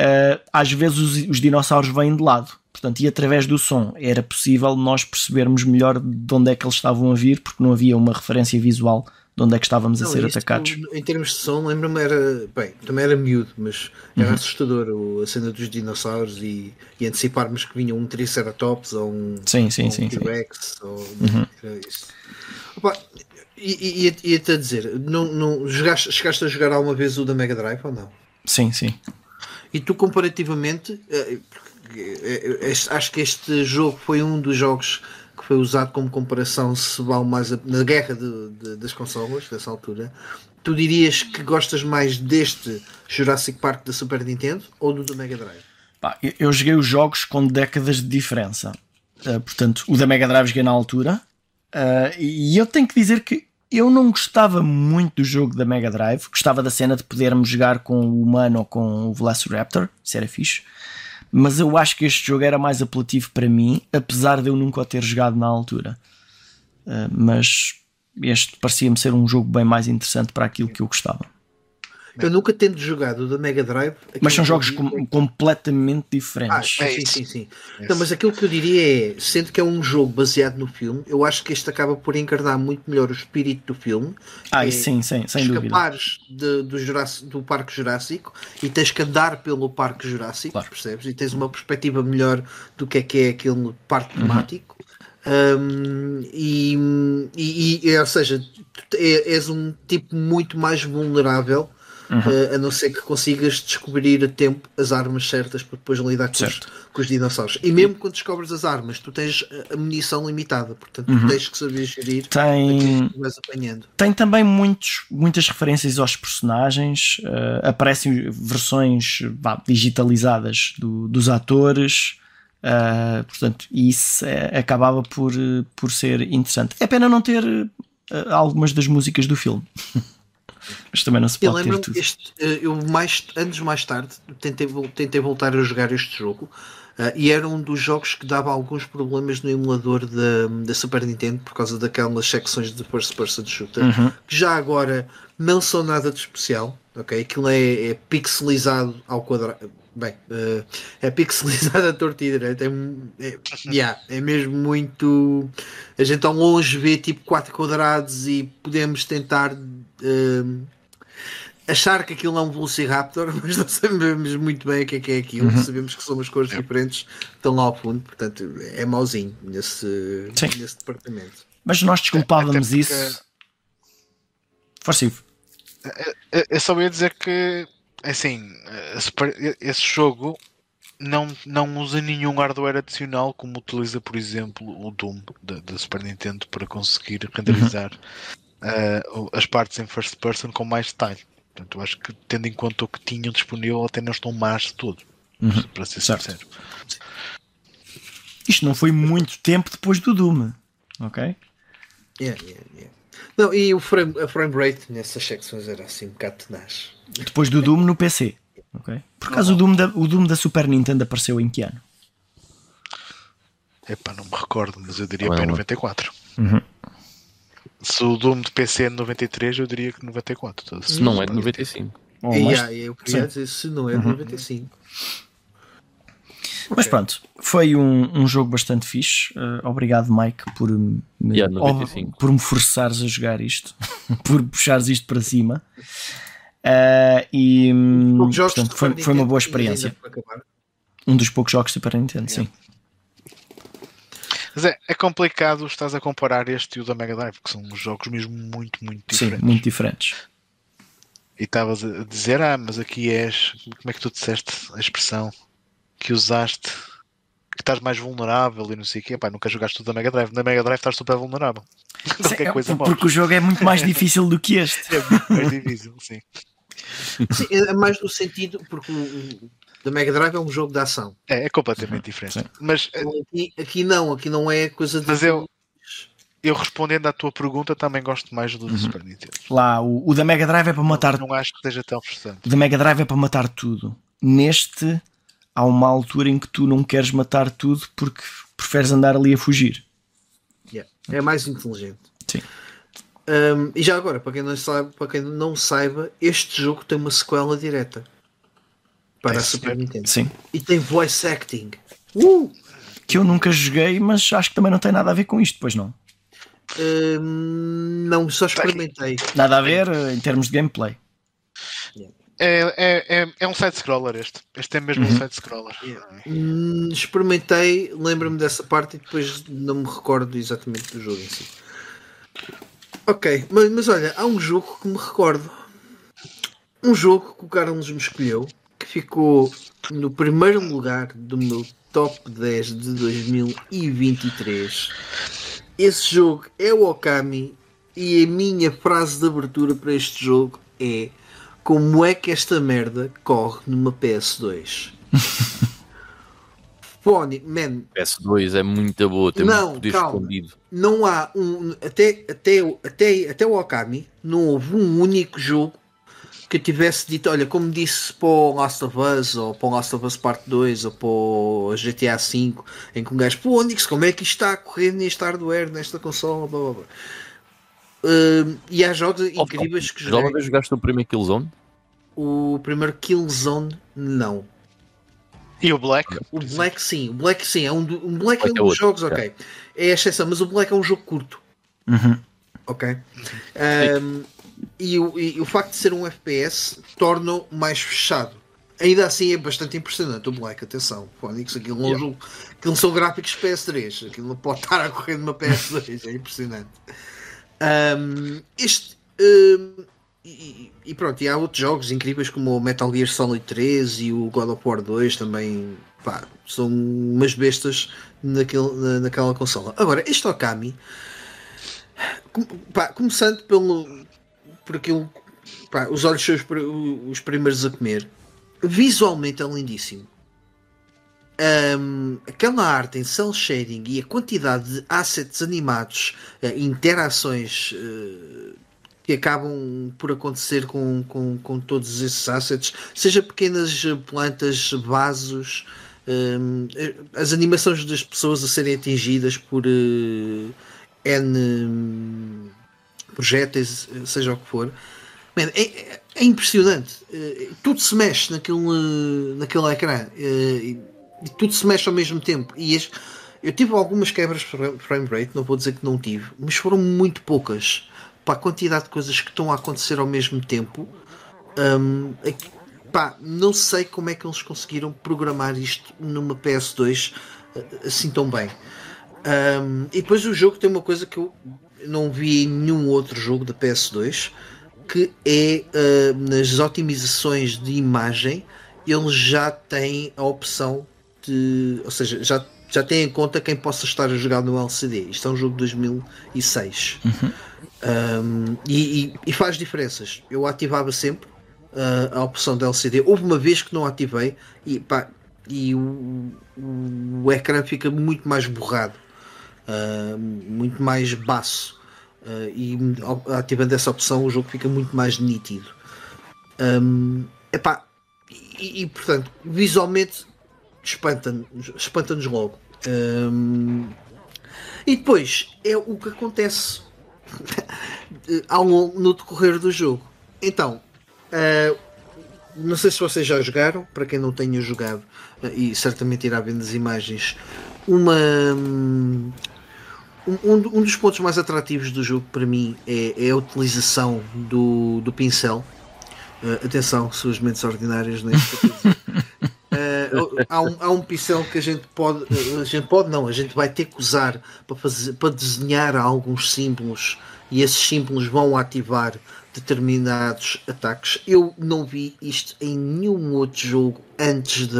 uh, às vezes os, os, dinossauros vêm de lado. Portanto, e através do som era possível nós percebermos melhor de onde é que eles estavam a vir, porque não havia uma referência visual de onde é que estávamos não, a ser atacados. Em termos de som, lembro-me, era. Bem, também era miúdo, mas era uhum. assustador a cena dos dinossauros e, e, anteciparmos que vinha um Triceratops ou um, sim, sim, um T-Rex. Ou, uhum. isso. Opa, e ia-te a dizer, não, não, jogaste, chegaste a jogar alguma vez o da Mega Drive ou não? Sim, sim. E tu, comparativamente, eh, eh, eh, acho que este jogo foi um dos jogos que foi usado como comparação se vale mais a, na guerra de, de, das consolas dessa altura. Tu dirias que gostas mais deste Jurassic Park da Super Nintendo ou do da Mega Drive? Pá, eu joguei os jogos com décadas de diferença. Uh, portanto, o da Mega Drive joguei na altura. Uh, e eu tenho que dizer que eu não gostava muito do jogo da Mega Drive, gostava da cena de podermos jogar com o humano ou com o Velociraptor, isso era fixe. Mas eu acho que este jogo era mais apelativo para mim, apesar de eu nunca o ter jogado na altura. Uh, mas este parecia-me ser um jogo bem mais interessante para aquilo que eu gostava. Eu nunca tendo jogado da Mega Drive. Mas são jogos com, completamente diferentes. Ah, sim, sim, sim. Então, mas aquilo que eu diria é, sendo que é um jogo baseado no filme, eu acho que este acaba por encarnar muito melhor o espírito do filme. Ah, é, sim, sim, sem escapares dúvida. De, do, Jurássico, do Parque Jurássico e tens que andar pelo Parque Jurássico, claro. percebes? E tens uma perspectiva melhor do que é que é aquele parque uhum. temático. Uhum. Um, e, e, e, ou seja, é, és um tipo muito mais vulnerável uhum. uh, a não ser que consigas descobrir a tempo as armas certas para depois lidar com os, com os, dinossauros. E mesmo quando descobres as armas, tu tens a munição limitada, portanto uhum. tens que saber gerir tem, que vais apanhando. Tem também muitos, muitas referências aos personagens, uh, aparecem versões bah, digitalizadas do, dos atores. Uh, portanto, isso é, acabava por, por ser interessante. É pena não ter uh, algumas das músicas do filme. Mas também não se pode eu ter tudo. Este, eh, eu mais, anos mais tarde tentei, tentei voltar a jogar este jogo uh, e era um dos jogos que dava alguns problemas no emulador da, da Super Nintendo por causa daquelas secções de first person shooter uhum. que já agora não são nada de especial. Ok, aquilo é, é pixelizado ao quadrado, bem, uh, é pixelizado a torta e direita, é, é, yeah, é mesmo muito. A gente ao longe vê tipo 4 quadrados e podemos tentar uh, achar que aquilo é um Velociraptor, mas não sabemos muito bem o que é que é aquilo. Uhum. Sabemos que são umas cores é. diferentes que estão lá ao fundo, portanto é mauzinho nesse, nesse departamento. Mas nós desculpávamos isso. Força eu, eu só ia dizer que assim, esse jogo não, não usa nenhum hardware adicional como utiliza, por exemplo, o Doom da, da Super Nintendo para conseguir renderizar uh, as partes em first person com mais detalhe. Portanto, eu acho que tendo em conta o que tinham disponível, até não estão más de todo, Uhum. para ser Certo. sincero. Isto não foi muito tempo depois do Doom. Ok? Yeah, yeah, yeah. Não, e o frame, a frame rate nessas secções era assim um bocado tenaz. Depois do Doom no PC. Ok? Por acaso o Doom, da, o Doom da Super Nintendo apareceu em que ano? Epá, não me recordo, mas eu diria Não, para não. 94. Uhum. Se o Doom de PC é de 93, eu diria que 94. Então, Se não é de 95. Ou e mais- yeah, eu queria sim. dizer se não é de 95. Mas pronto, foi um, um jogo bastante fixe. Uh, obrigado, Mike, por me, Yeah, 95. por me forçares a jogar isto, por puxares isto para cima. Uh, e hum, portanto, foi, foi uma boa experiência. Um dos poucos jogos de Super Nintendo, sim. Mas é, é complicado estás a comparar este e o da Mega Drive, que são jogos mesmo muito, muito Sim, diferentes. muito diferentes. E estavas a dizer, ah, mas aqui és. Como é que tu disseste a expressão que usaste? Que estás mais vulnerável e não sei o quê. Pá, nunca jogaste tudo da Mega Drive. Na Mega Drive estás super vulnerável. Qualquer Sim, coisa é, morre. porque o jogo é muito mais difícil do que este. É muito mais difícil, sim. Sim, é mais no sentido, porque o, o da Mega Drive é um jogo de ação. É, é completamente diferente. Sim. Mas Aqui, aqui não, aqui não é coisa de. Mas eu- eu respondendo à tua pergunta, também gosto mais do Uhum. Super Nintendo. Lá, o, o da Mega Drive é para matar Não acho que esteja tão frustrante. O da Mega Drive é para matar tudo. Neste, há uma altura em que tu não queres matar tudo porque preferes andar ali a fugir. Yeah, é mais inteligente. Sim. Um, e já agora, para quem, não sabe, para quem não saiba, este jogo tem uma sequela direta para É a Super. Nintendo. Sim. E tem voice acting. Uh! Que eu nunca joguei, mas acho que também não tem nada a ver com isto, pois não. Um, não, só experimentei. Nada a ver eh, em termos de gameplay. É, é, é, é um side-scroller este. Este é mesmo um side-scroller. Hum, experimentei, lembro-me dessa parte e depois não me recordo exatamente do jogo em si. Ok, mas, mas olha, há um jogo que me recordo. Um jogo que o Carlos me escolheu, que ficou no primeiro lugar do meu top 10 de 2023. Esse jogo é o Okami e a minha frase de abertura para este jogo é como é que esta merda corre numa PS2? Fone, man, PS2 é muito boa, tem Não, muito poder calma. escondido. não há um. Até, até, o- até, até o Okami, não houve um único jogo que eu tivesse dito, olha, como disse para o Last of Us, ou para o Last of Us Part 2, ou para o GTA V, em que um gajo, pô, Onix, como é que isto está a correr neste hardware, nesta consola, blá blá blá. Hum, e há jogos incríveis que Já uma vez jogaste o primeiro Killzone? O primeiro Killzone, não. E o Black? O Black sim, o Black sim, é um, do, um Black é um Black é dos outro, jogos, ok. É a exceção, mas o Black é um jogo curto. Uhum. Ok. Um, e, o, e o facto de ser um FPS torna-o mais fechado. Ainda assim é bastante impressionante o Black, atenção. Phonics, aquilo, não Yeah. jogo, aquilo são gráficos PS3, aquilo não pode estar a correr numa PS2, é impressionante. Um, este. um, e, e pronto, e há outros jogos incríveis como o Metal Gear Solid 3 e o God of War 2 também pá, são umas bestas naquele, na- naquela consola. Agora, este Okami, pá, começando pelo por aquilo, pá, os olhos são os, pri- os primeiros a comer, visualmente é lindíssimo. Um, aquela arte em cel shading e a quantidade de assets animados, eh, interações eh, que acabam por acontecer com, com, com todos esses assets, seja pequenas eh, plantas, vasos, um, as animações das pessoas a serem atingidas por eh, N projéteis, seja o que for. Man, é, é- impressionante. Eh, Tudo se mexe naquele, naquele ecrã eh, e, e tudo se mexe ao mesmo tempo. E as- eu tive algumas quebras de frame- rate, não vou dizer que não tive, mas foram muito poucas para a quantidade de coisas que estão a acontecer ao mesmo tempo. hum, é que, pá, não sei como é que eles conseguiram programar isto numa PS2 eh, assim tão bem. Um, e depois o jogo tem uma coisa que eu não vi em nenhum outro jogo da PS2 que é uh, nas otimizações de imagem ele já tem a opção de. Ou seja, já, já tem em conta quem possa estar a jogar no LCD. Isto é um jogo de 2006. Uhum. Um, e, e, e, faz diferenças. Eu ativava sempre uh, a opção de LCD. Houve uma vez que não ativei e, pá, e o, o, o ecrã fica muito mais borrado, uh, muito mais baço. Uh, e ativando essa opção o jogo fica muito mais nítido. Um, epá, e, e portanto, visualmente espanta-nos espanta logo. Um, e depois é o que acontece ao no decorrer do jogo. Então, uh, não sei se vocês já jogaram, para quem não tenha jogado, e certamente irá ver nas imagens, uma. Um, um, dos pontos mais atrativos do jogo para mim é, é a utilização do, do pincel. Uh, atenção, suas mentes ordinárias, não é? Uh, há, um, há um pincel que a gente pode, a gente pode não, a gente vai ter que usar para, fazer, para desenhar alguns símbolos e esses símbolos vão ativar determinados ataques. Eu não vi isto em nenhum outro jogo antes de,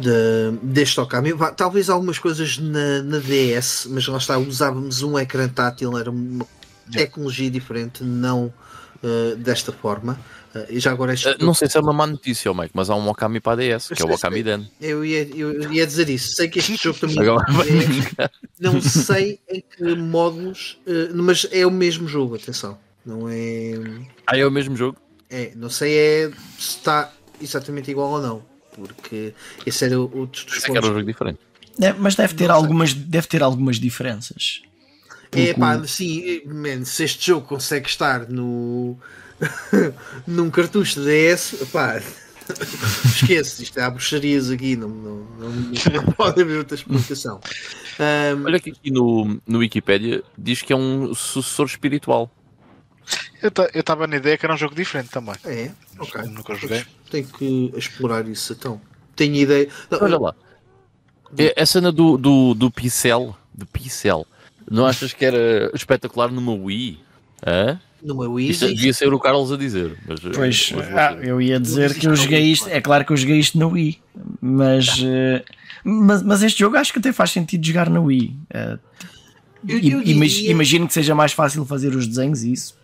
de, deste Okami. Talvez algumas coisas na, na DS, mas lá está, usávamos um ecrã tátil, era uma tecnologia diferente, não uh, desta forma. Uh, e já agora este... uh, não sei se é uma má notícia, Mike, mas há um Okami para a DS, que é o Okami Den. Eu ia, eu ia dizer isso. Sei que este jogo também agora é, não sei em que módulos, uh, mas é o mesmo jogo, atenção. Não é. Ah, é o mesmo jogo? É, não sei é, se está exatamente igual ou não, porque esse era outro dos pontos. Era um jogo diferente. É, mas deve ter, algumas, deve ter algumas diferenças. É pá, sim, man, se este jogo consegue estar no num cartucho DS, pá, esquece, isto há bruxarias aqui, não, não, não, não pode haver outra explicação. Um, Olha que aqui no, no Wikipedia diz que é um sucessor espiritual. Eu estava na ideia que era um jogo diferente também. É, ok. Nunca joguei. Tenho que explorar isso então. Tenho ideia. Não, Olha lá. É, a cena do, do, do pincel, do pincel, não achas que era espetacular numa Wii? Hã? Numa Wii. Isto devia ser o Carlos a dizer. Mas, eh, pois, mas ah, eu ia dizer que eu joguei isto. É claro que eu joguei isto na Wii, mas, uh, mas, mas este jogo acho que até faz sentido jogar na Wii. Uh, eu, eu diria... Imagino que seja mais fácil fazer os desenhos e isso.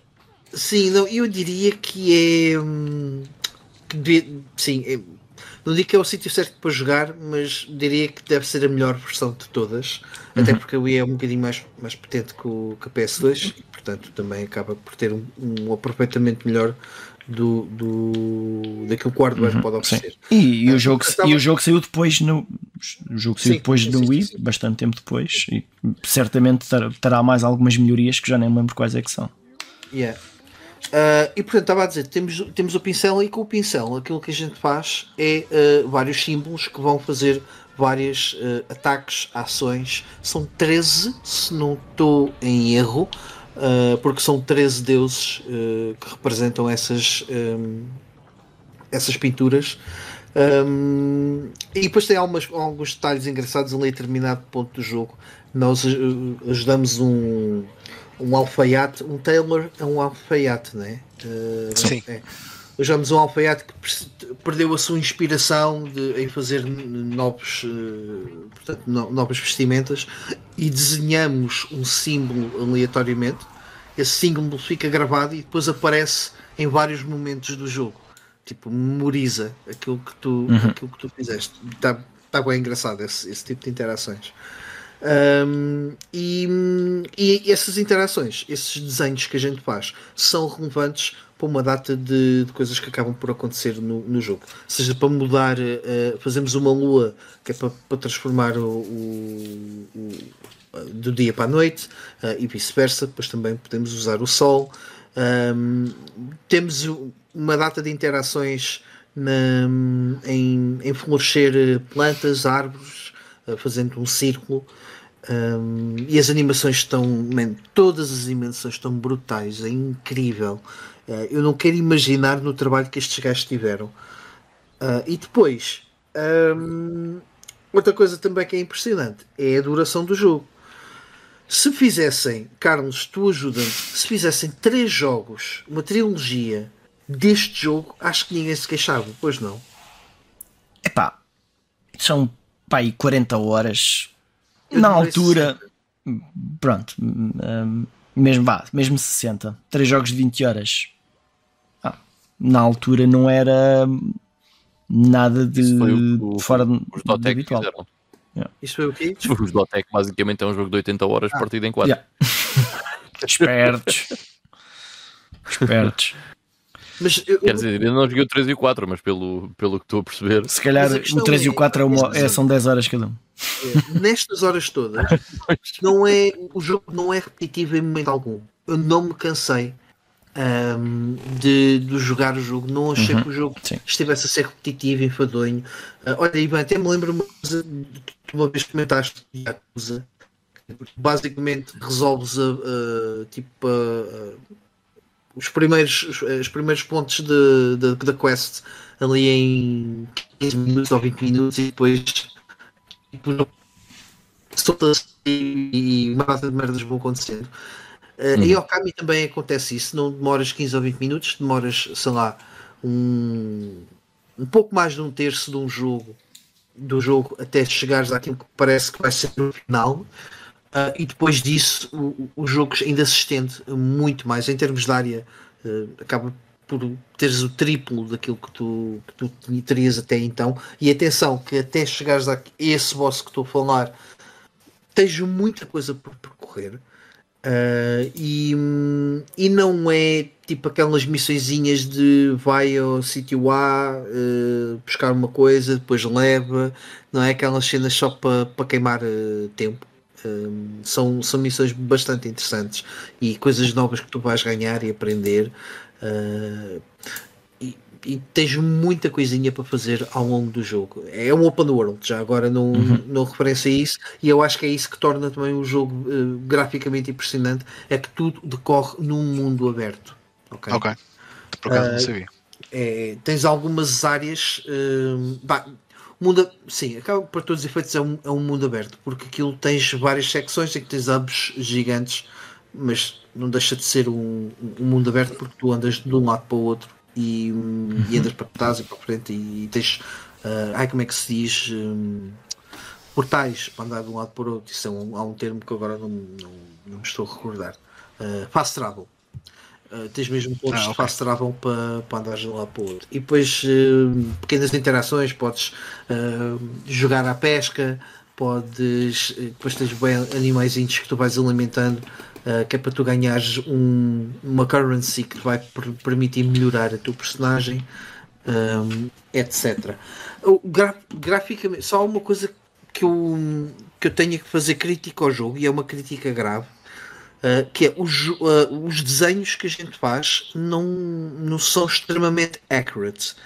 Sim, não, eu diria que é. Que sim, é, não digo que é o sítio certo para jogar, mas diria que deve ser a melhor versão de todas. Uhum. Até porque a Wii é um bocadinho mais, mais potente que, o, que a PS2 e, portanto, também acaba por ter um, um aproveitamento melhor do, do daquilo que o hardware uhum, pode oferecer. E, e, o jogo, estava... e o jogo saiu depois no o jogo saiu sim, depois sim, do sim, Wii, bastante tempo depois, e certamente terá mais algumas melhorias que já nem lembro quais é que são. Yeah. Uh, e portanto estava a dizer, temos, temos o pincel e com o pincel aquilo que a gente faz é uh, vários símbolos que vão fazer vários uh, ataques, ações. São 13, se não estou em erro, porque são 13 deuses que representam essas, um, essas pinturas. Um, e depois tem algumas, alguns detalhes engraçados ali a determinado ponto do jogo. Nós ajudamos um um alfaiate, um Taylor é um alfaiate, não é? Uh, Sim. É. Usamos um alfaiate que perdeu a sua inspiração de, em fazer novos, uh, portanto, no, novas vestimentas e desenhamos um símbolo aleatoriamente. Esse símbolo fica gravado e depois aparece em vários momentos do jogo. Tipo, memoriza aquilo que tu, uhum. aquilo que tu fizeste. Está tá bem engraçado esse, esse tipo de interações. Um, e, e, essas interações, esses desenhos que a gente faz, são relevantes para uma data de, de coisas que acabam por acontecer no, no jogo. Seja para mudar, uh, fazemos uma lua que é para, para transformar o, o, o, do dia para a noite uh, e vice-versa. Depois também podemos usar o sol. Um, temos uma data de interações na, em, em florescer plantas, árvores, uh, fazendo um círculo. Um, e as animações estão, man, todas as animações estão brutais, é incrível. Uh, eu não quero imaginar no trabalho que estes gajos tiveram. Uh, e depois, um, outra coisa também que é impressionante é a duração do jogo. Se fizessem, Carlos, tu ajuda-me, se fizessem três jogos, uma trilogia deste jogo, acho que ninguém se queixava, pois não. Epá, são pá, aí 40 horas. Eu Na altura, pronto, um, mesmo, vá, mesmo 60, 3 jogos de 20 horas. Ah, na altura não era nada de, o, fora de, de habitual. Fizeram. Yeah. Isso foi o quê? Os Dotec basicamente é um jogo de 80 horas ah. partido em 4. Yeah. Espertos. Espertos. Mas eu, Quer dizer, eu não joguei o 3 e o 4, mas pelo, pelo que estou a perceber. Se calhar o 3 é, e o 4 é uma, é, são 10 horas cada um. É, nestas horas todas, não é, o jogo não é repetitivo em momento algum. Eu não me cansei um, de, de, jogar o jogo. Não achei uhum, que o jogo sim. estivesse a ser repetitivo, enfadonho. Uh, olha, Ivan, até me lembro uma coisa que uma vez comentaste de Yakuza. Basicamente resolves a, a tipo a, os primeiros os primeiros pontos de, de, da quest ali em 15 minutos ou 20 minutos e depois tipo, solta-se e, e uma data de merdas vão acontecendo. Uh, Em Okami também acontece isso, não demoras 15 ou 20 minutos, demoras, sei lá, um, um pouco mais de um terço de um jogo do jogo até chegares àquilo que parece que vai ser o final. Uh, e depois disso o, o jogo ainda se estende muito mais. Em termos de área uh, acaba por teres o triplo daquilo que tu, que tu terias até então. E atenção que até chegares a esse boss que estou a falar tens muita coisa por percorrer. Uh, e, e não é tipo aquelas missõezinhas de vai ao sítio A uh, buscar uma coisa, depois leva, não é aquelas cenas só para pa queimar uh, tempo. São, são missões bastante interessantes e coisas novas que tu vais ganhar e aprender e tens muita coisinha para fazer ao longo do jogo. É um open world, já agora não, uhum. não referência isso, e eu acho que é isso que torna também o jogo uh, graficamente impressionante, é que tudo decorre num mundo aberto. Ok. Ok. Por acaso uh, não sabia. É, tens algumas áreas. Uh, bah, mundo, sim, acaba por todos os efeitos é um, é um mundo aberto, porque aquilo tens várias secções em que tens hubs gigantes, mas não deixa de ser um, um mundo aberto porque tu andas de um lado para o outro e, uhum. e andas para trás e para frente e tens uh, ai como é que se diz um, portais para andar de um lado para o outro. Isso é um, há um termo que agora não, não, não me estou a recordar. Uh, fast travel uh, tens mesmo pontos ah, okay. de fast travel para, para andar de lado para o outro e depois uh, pequenas interações podes jogar à pesca podes depois tens bem animais que tu vais alimentando uh, que é para tu ganhares um, uma currency que vai per permitir melhorar a tua personagem, um, etc. Gra graficamente, só uma coisa que eu, que eu tenho que fazer crítica ao jogo, e é uma crítica grave, uh, que é os, uh, os desenhos que a gente faz não, não são extremamente accurate.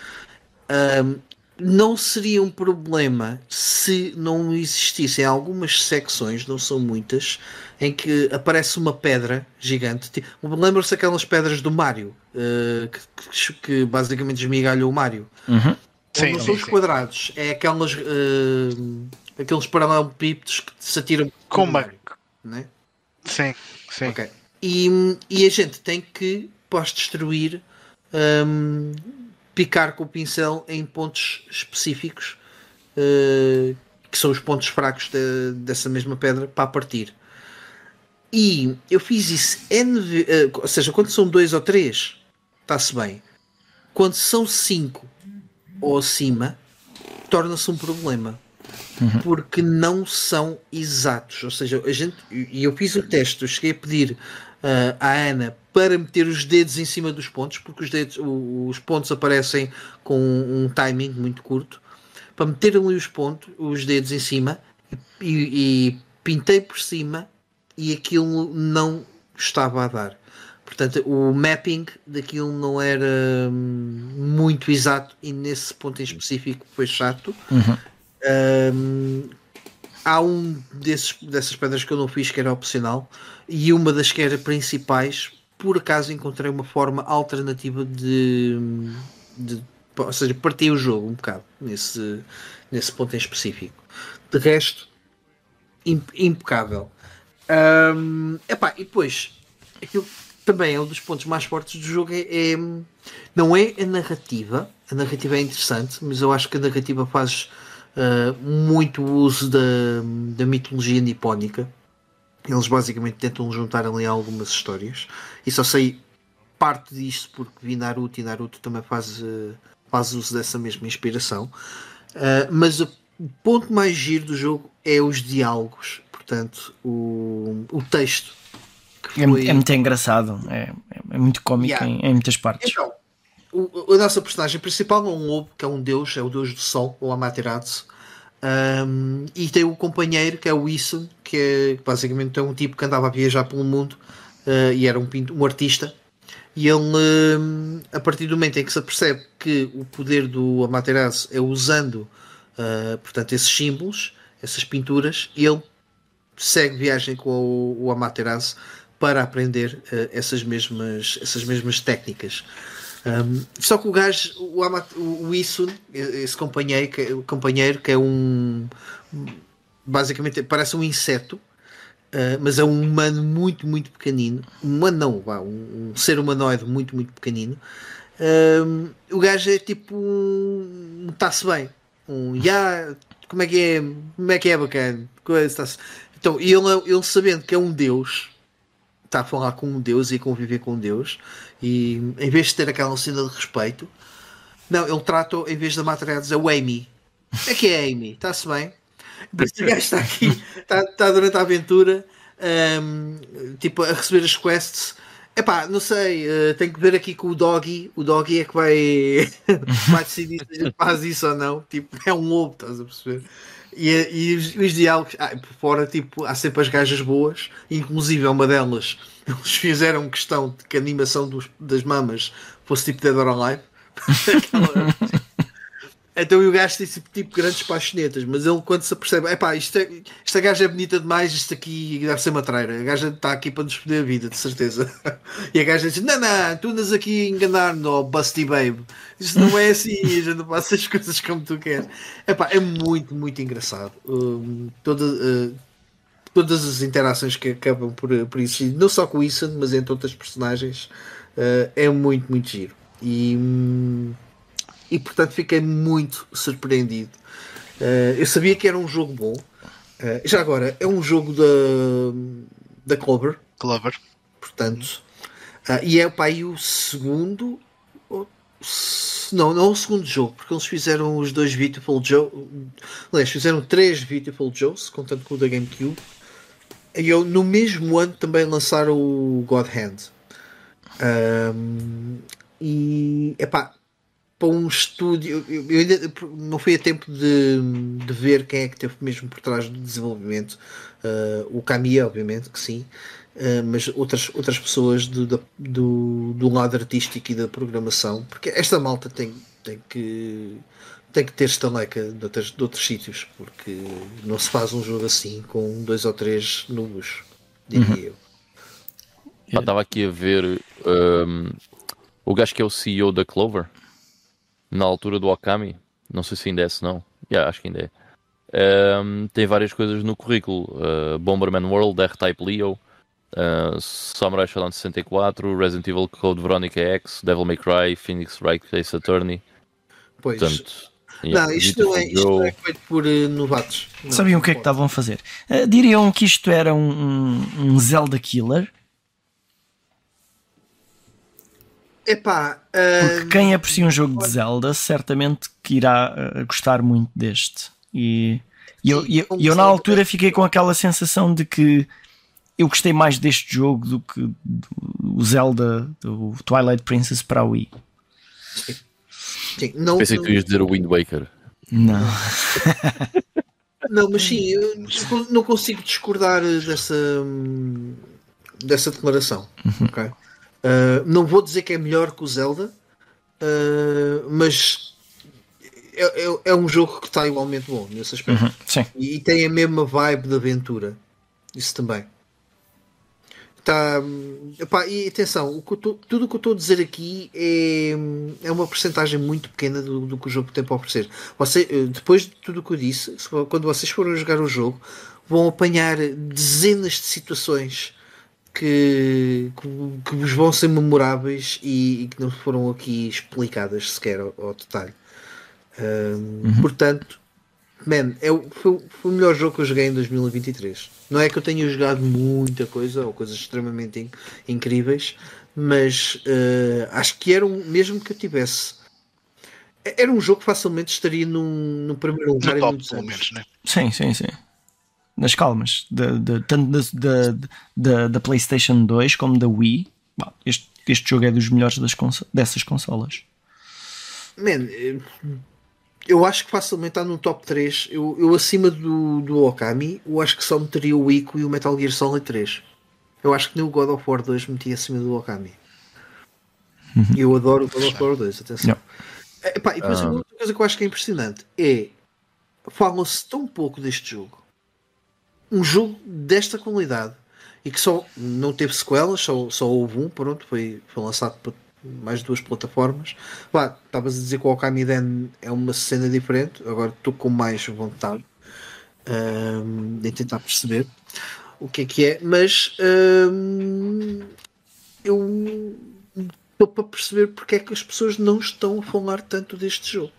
Um, não seria um problema se não existissem algumas secções, não são muitas, em que aparece uma pedra gigante. Lembram-se aquelas pedras do Mario, uh, que, que, basicamente esmigalham o Mario. Uhum. Sim, não são os quadrados, é aquelas, uh, aqueles paralelepípedos que se atiram como Mario, né? Sim, sim. Okay. E, e a gente tem que, pós destruir, um, picar com o pincel em pontos específicos uh, que são os pontos fracos de, dessa mesma pedra para partir. E eu fiz isso N, uh, ou seja, quando são dois ou três, está-se bem. Quando são cinco ou acima, torna-se um problema. Uhum. Porque não são exatos. Ou seja, a gente, e eu fiz o teste, eu cheguei a pedir uh, à Ana para meter os dedos em cima dos pontos, porque os, dedos, os pontos aparecem com um timing muito curto, para meter ali os pontos, os dedos em cima e, e pintei por cima e aquilo não estava a dar. Portanto, o mapping daquilo não era hum, muito exato e nesse ponto em específico foi chato. Uhum. Um, há um desses, dessas pedras que eu não fiz que era opcional e uma das que era principais. Por acaso encontrei uma forma alternativa de, de ou seja, parti o jogo um bocado nesse, nesse ponto em específico. De resto, impecável. Um, epá, e depois, aquilo, também é um dos pontos mais fortes do jogo. É, é, não é a narrativa, a narrativa é interessante, mas eu acho que a narrativa faz uh, muito uso da, da mitologia nipónica. Eles basicamente tentam juntar ali algumas histórias e só sei parte disto porque vi Naruto e Naruto também faz, uh, faz uso dessa mesma inspiração. Uh, mas o ponto mais giro do jogo é os diálogos, portanto, o, o texto. É foi... É, é, muito engraçado, é, é muito cómico yeah. em, em, muitas partes. Então, o, a nossa personagem principal é um lobo, que é um deus, é o deus do sol, o Amaterasu. Um, e tem o companheiro que é o Isun, que é basicamente é um tipo que andava a viajar pelo mundo uh, e era um, um artista. E ele, uh, a partir do momento em que se apercebe que o poder do Amaterasu é usando uh, portanto, esses símbolos, essas pinturas, ele segue viagem com o, o Amaterasu para aprender uh, essas, mesmas, essas mesmas técnicas. Um, só que o gajo, o, o, o Isun, esse companheiro que, o companheiro que é um basicamente parece um inseto, uh, mas é um humano muito, muito pequenino. Um humano não, vá, um, um ser humanoide muito, muito pequenino. Um, o gajo é tipo um está-se bem. Um yeah, como é que é? Como é que é bacana? Então, ele, ele sabendo que é um Deus, está a falar com um Deus e conviver com Deus, e em vez de ter aquela cena de respeito, não, ele trata, em vez da Matriarchs, é o Amy. É que é Amy, está-se bem. Este gajo está aqui, está, está durante a aventura, um, tipo, a receber as quests. Epá, não sei, uh, tenho que ver aqui com o Doggy. O Doggy é que vai, vai decidir se faz isso ou não. Tipo, é um lobo, estás a perceber? E, e os, os, diálogos, ah, por fora, tipo, há sempre as gajas boas, inclusive é uma delas. Eles fizeram questão de que a animação dos, das mamas fosse tipo Dead or Alive. Então o gajo tem tipo, tipo grandes paixonetas, mas ele quando se apercebe, epá, isto é, esta gaja é bonita demais, isto aqui deve ser uma traira. A gaja está aqui para nos foder a vida, de certeza. E a gaja diz: Não, não, tu andas aqui a enganar-me, oh, Busty Babe. Isto não é assim, a gente não passa as coisas como tu queres. Epá, é muito, muito engraçado. Um, toda, uh, todas as interações que acabam por, por isso, não só com o Ethan, mas entre outras personagens, uh, é muito, muito giro. E. Um, e portanto fiquei muito surpreendido. Uh, eu sabia que era um jogo bom. Uh, já agora, é um jogo da, da Clover. Clover. Portanto, uh, e é para aí o segundo. Não, não é o segundo jogo, porque eles fizeram os dois Beautiful Joe. Aliás, fizeram três Beautiful Joes, contando com o da GameCube. E eu, no mesmo ano também lançaram o God Hand. Um, e epá, para um estúdio. Eu ainda não foi a tempo de, de ver quem é que teve mesmo por trás do desenvolvimento. Uh, o Camille, obviamente, que sim, uh, mas outras, outras pessoas do, do, do lado artístico e da programação, porque esta malta tem, tem que. Tem que ter estaleca de, outros, de outros sítios, porque não se faz um jogo assim com dois ou três nubos, diria uhum. eu. estava aqui a ver um, o gajo que é o CEO da Clover, na altura do Okami, não sei se ainda é se não, yeah, acho que ainda é. Um, tem várias coisas no currículo: uh, Bomberman World, R-Type Leo, uh, Samurai Shodown 64, Resident Evil Code Veronica X, Devil May Cry, Phoenix Wright Ace Attorney. Pois. Portanto, yeah, não, isto não, é, isto não, é, feito por uh, novatos. Não, Sabiam o que é que estavam a fazer? Uh, diriam que isto era um, um Zelda Killer? Epá, Porque quem aprecia um jogo de Zelda certamente que irá uh, gostar muito deste. E, e eu, eu, eu, na altura fiquei com aquela sensação de que eu gostei mais deste jogo do que o Zelda, do Twilight Princess para a Wii. Sim. Não, Pensei que tu ias dizer o Wind Waker. Não. não, mas sim, eu não consigo discordar dessa, dessa declaração. Uhum. Okay? Uh, não vou dizer que é melhor que o Zelda, uh, mas é, é, é, um jogo que está igualmente bom nesse aspecto. Uhum, e, e, tem a mesma vibe de aventura. Isso também. Tá, epá, e atenção, o tô, tudo o que eu estou a dizer aqui é, é uma porcentagem muito pequena do, do que o jogo tem para oferecer. Você, eh, depois de tudo o que eu disse, quando vocês forem jogar o jogo, vão apanhar dezenas de situações que, que, que vos vão ser memoráveis e, e que não foram aqui explicadas sequer ao, ao detalhe. Um, Uhum. Portanto, man, é, o- foi, o- foi o melhor jogo que eu joguei em 2023. Não é que eu tenha jogado muita coisa ou coisas extremamente in- incríveis, mas eh, acho que era um, mesmo que eu tivesse. Era um jogo que facilmente estaria num, no primeiro lugar No em top, muitos pelo anos. menos, né? Sim, sim, sim. Nas calmas, da, da- tanto da, da, PlayStation 2 como da Wii. Bom, este, este jogo é dos melhores dessas consolas. Man, eh, eu acho que facilmente está no top 3. Eu, eu acima do, do Okami, eu acho que só meteria o Ico e o Metal Gear Solid 3. Eu acho que nem o God of War 2 metia acima do Okami. Eu adoro o God of War 2, atenção. Yeah. Eh, e depois Ah. outra coisa que eu acho que é impressionante é fala-se tão pouco deste jogo. Um jogo desta qualidade e que só não teve sequelas, só, só houve um, pronto, foi, foi lançado para mais duas plataformas. Pá, estavas a dizer que o Okami Den é uma cena diferente, agora estou com mais vontade ahm, de tentar perceber o que é que é, mas ahm, eu estou para perceber porque é que as pessoas não estão a falar tanto deste jogo.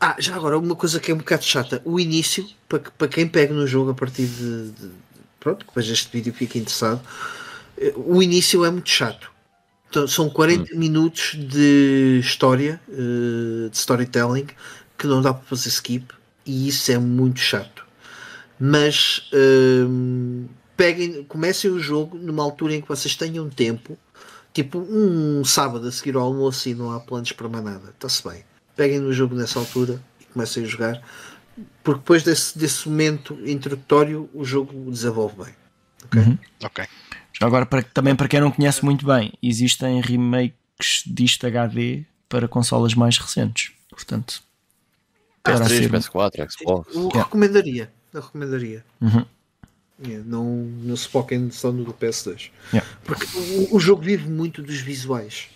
Ah, já agora, uma coisa que é um bocado chata: o início, para, para quem pega no jogo a partir de. de- pronto, que veja este vídeo e fique interessado, eh, o início é muito chato. Então, são 40 minutos de história, eh, de storytelling, que não dá para fazer skip, e isso é muito chato. Mas hum, peguem, comecem o jogo numa altura em que vocês tenham tempo, tipo um sábado a seguir ao almoço e não há planos para mais nada. Está-se bem. Peguem no jogo nessa altura e comecem a jogar, porque depois desse, desse momento introdutório o jogo desenvolve bem. Ok? Ok. Já Agora, para, também para quem não conhece muito bem, existem remakes disto HD para consolas mais recentes. Portanto, poderá PS3, ser- PS4, Xbox. Eu Yeah. recomendaria. Eu recomendaria. Uhum. Yeah, não, não se foquem só no do PS2. Yeah. Porque o, o jogo vive muito dos visuais.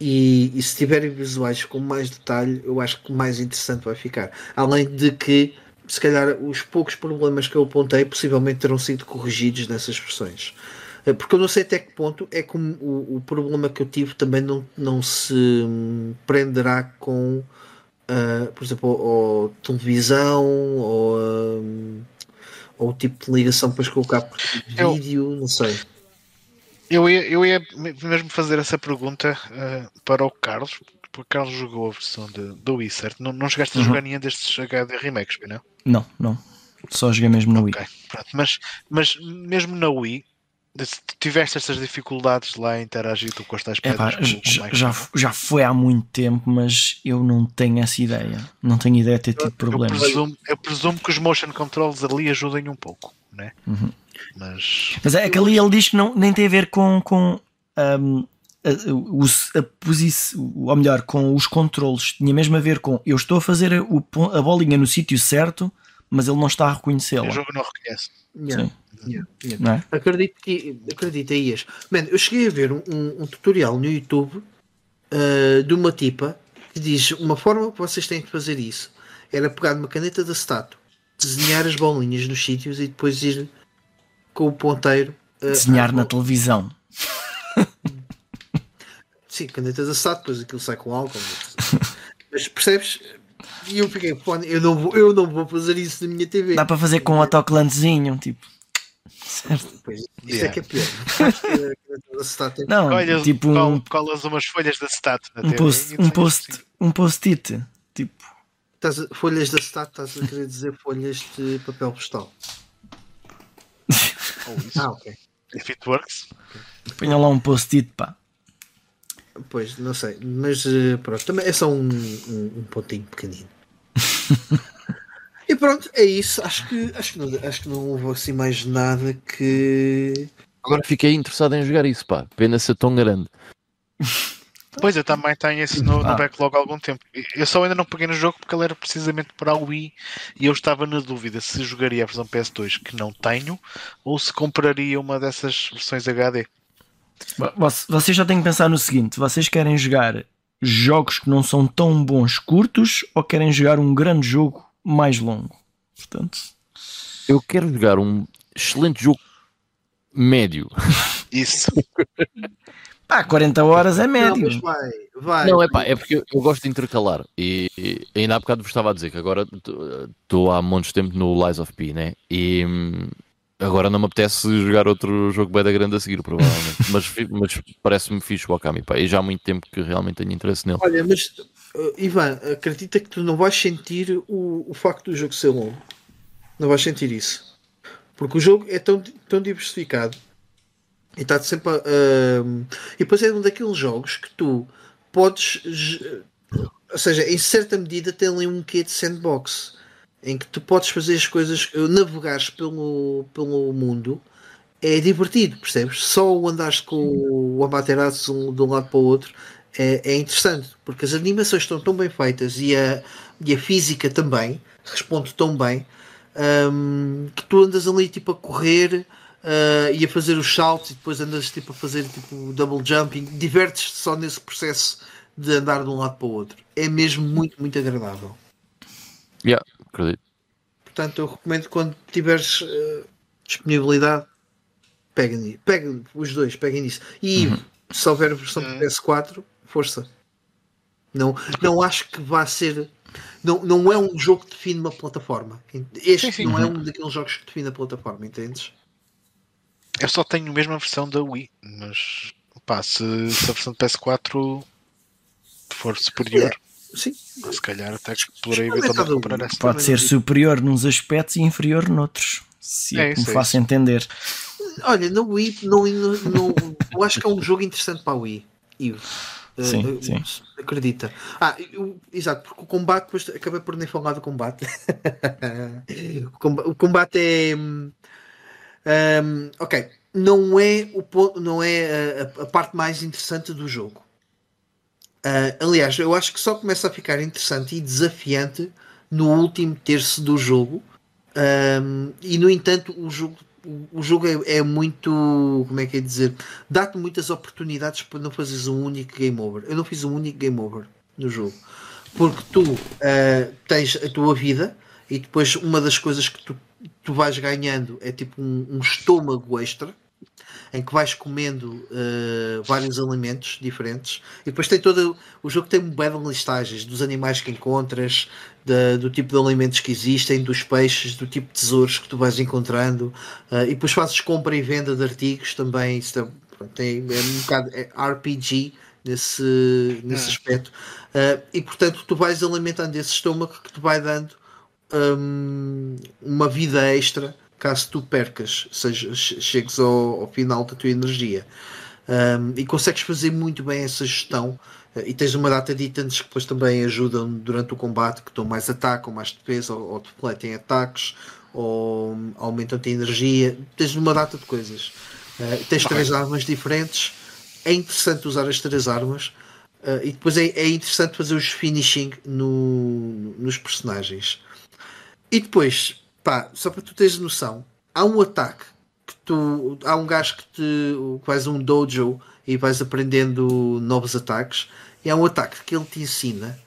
E, e se tiverem visuais com mais detalhe, eu acho que mais interessante vai ficar. Além de que, se calhar, os poucos problemas que eu apontei possivelmente terão sido corrigidos nessas versões. Eh, Porque eu não sei até que ponto é que o, o- problema que eu tive também não, não se hum, prenderá com, ah, por exemplo, ou, ou televisão ou, hum, ou o tipo de ligação o cabo de Eu- vídeo, não sei. Eu ia, eu ia mesmo fazer essa pergunta eh, para o Carlos, porque o Carlos jogou a versão de, do Wii, certo? Não, não chegaste a Uhum. jogar nenhum destes HD remakes, não? Não, não. Só joguei mesmo no Wii. Ok, pronto. Mas, mas mesmo na Wii, se tiveste estas dificuldades lá a interagir com as tais pedras já, já, já foi há muito tempo, mas eu não tenho essa ideia. Não tenho ideia de ter tido eu problemas. presumo, eu presumo que os motion controls ali ajudem um pouco, né? Uhum. Mas Mas é que ali ele diz que não, nem tem a ver com, com um, a, o- a posição, ou melhor, com os controles. Tinha mesmo a ver com eu estou a fazer o pon- a bolinha no sítio certo, mas ele não está a reconhecê-la. o jogo não reconhece. Yeah, Sim, yeah, yeah. não é? Acredito que acredita Ias. Man, eu cheguei a ver um, um- um tutorial no YouTube uh, de uma tipa que diz uma forma que vocês têm de fazer isso era pegar numa caneta de acetato, desenhar as bolinhas nos sítios e depois ir com o ponteiro uh, Desenhar à na televisão. Sim, caneta de acetato, depois aquilo sai com álcool. Mas percebes? E eu fiquei, "Pô, eu não, vou, eu não vou fazer isso na minha TV. Dá para fazer com um autocolantezinho, tipo. Certo? Pois, isso é que é pior. É Não, tipo col- um, colas umas folhas de acetato na um TV post, e um post, assim. um post-it. Tipo, Estás folhas de acetato, estás a querer dizer folhas de papel postal. Ou isso. Ah, ok. If it works. ponha lá um post-it, pá. Pois, não sei. Mas eh, pronto, também é só um, um, um pontinho pequenino. e pronto, é isso. Acho que, acho, que não, acho que não houve assim mais nada que. Agora fiquei interessado em jogar isso, pá. Pena ser tão grande. Pois eu também tenho esse no, no Ah. backlog há algum tempo. Eu só ainda não peguei no jogo porque ele era precisamente para a Wii e eu estava na dúvida se jogaria a versão PS2 que não tenho ou se compraria uma dessas versões HD. Voc- Vocês já têm que pensar no seguinte: vocês querem jogar jogos que não são tão bons curtos ou querem jogar um grande jogo mais longo? Portanto, Eu quero jogar um excelente jogo médio. Isso. Pá, 40 horas é Não, médio. mas vai, vai. Não, é pá, é porque eu, eu gosto de intercalar. E, e ainda há bocado vos estava a dizer que agora estou há montes de tempo no Lies of P, né? E hum, agora não me apetece jogar outro jogo bem da grande a seguir, provavelmente. mas mas parece-me fixe o Akami, pá. E já há muito tempo que realmente tenho interesse nele. Olha, mas uh, Ivan, acredita que tu não vais sentir o, o facto do jogo ser longo. Não vais sentir isso. Porque o jogo é tão, tão diversificado e está sempre a. um, e depois é um daqueles jogos que tu podes. Ou seja, em certa medida tem ali um quê de sandbox em que tu podes fazer as coisas, uh, navegares pelo, pelo mundo é divertido, percebes? Só o andares com o Amaterasu de um lado para o outro é, é interessante, porque as animações estão tão bem feitas e a, e a física também responde tão bem hum, que tu andas ali tipo a correr ah, e a fazer os saltos e depois andas tipo a fazer tipo double jumping, divertes-te só nesse processo de andar de um lado para o outro. É mesmo muito, muito agradável. Yeah, acredito. Portanto, eu recomendo quando tiveres eh, disponibilidade, pega, ni- pega os dois, peguem nisso. E se houver a versão de PS4, força. Não, não acho que vá ser. Não, não é um jogo que define uma plataforma. Este Sim, sim. não é um daqueles jogos que define a plataforma, entendes? Eu só tenho a mesma versão da Wii, mas pá, se, se a versão de PS4 for superior, Sim. se calhar até que poderei Experimenta eventualmente a comprar essa. Pode ser superior nos aspectos e inferior noutros. Se é, É que me isso, é faço entender. Olha, na Wii, não, não, não- eu acho que é um jogo interessante para a Wii. Ivo. Eh, Sim, eh, sim. Acredita. Ah, eu- exato, porque o combate, depois acabei por nem falar do combate. o, comba- o combate é. Hum, ok, não é, o, ponto- não é a, a- a parte mais interessante do jogo. Ah, aliás, eu acho que só começa a ficar interessante e desafiante no último terço do jogo. Um, e no entanto, o jogo, o jogo é, é muito. Como é que é dizer? Dá-te muitas oportunidades para não fazeres um único game over. Eu não fiz um único game over no jogo porque tu uh, tens a tua vida e depois uma das coisas que tu, tu vais ganhando é tipo um, um estômago extra em que vais comendo uh, vários alimentos diferentes e depois tem todo o jogo tem um de listagens dos animais que encontras da- do tipo de alimentos que existem dos peixes, do tipo de tesouros que tu vais encontrando uh, e depois fazes compra e venda de artigos também tem, é um bocado é RPG nesse, nesse Hum. aspecto Uh, e portanto tu vais alimentando esse estômago que te vai dando um, uma vida extra caso tu percas, seja, che- chegues ao, ao final da tua energia. Um, e consegues fazer muito bem essa gestão. Uh, e tens uma data de itens que depois também ajudam durante o combate, que dão mais ataque ou mais defesa, ou, ou defletem ataques, ou um, aumentam-te a energia. Tens uma data de coisas. Uh, tens três armas diferentes. É interessante usar as três armas. Uh, e depois é, é interessante fazer os finishing no- nos personagens. E depois, pá, só para tu teres noção, há um ataque que tu. Há um gajo que te a um dojo e vais aprendendo novos ataques. E há um ataque que ele te ensina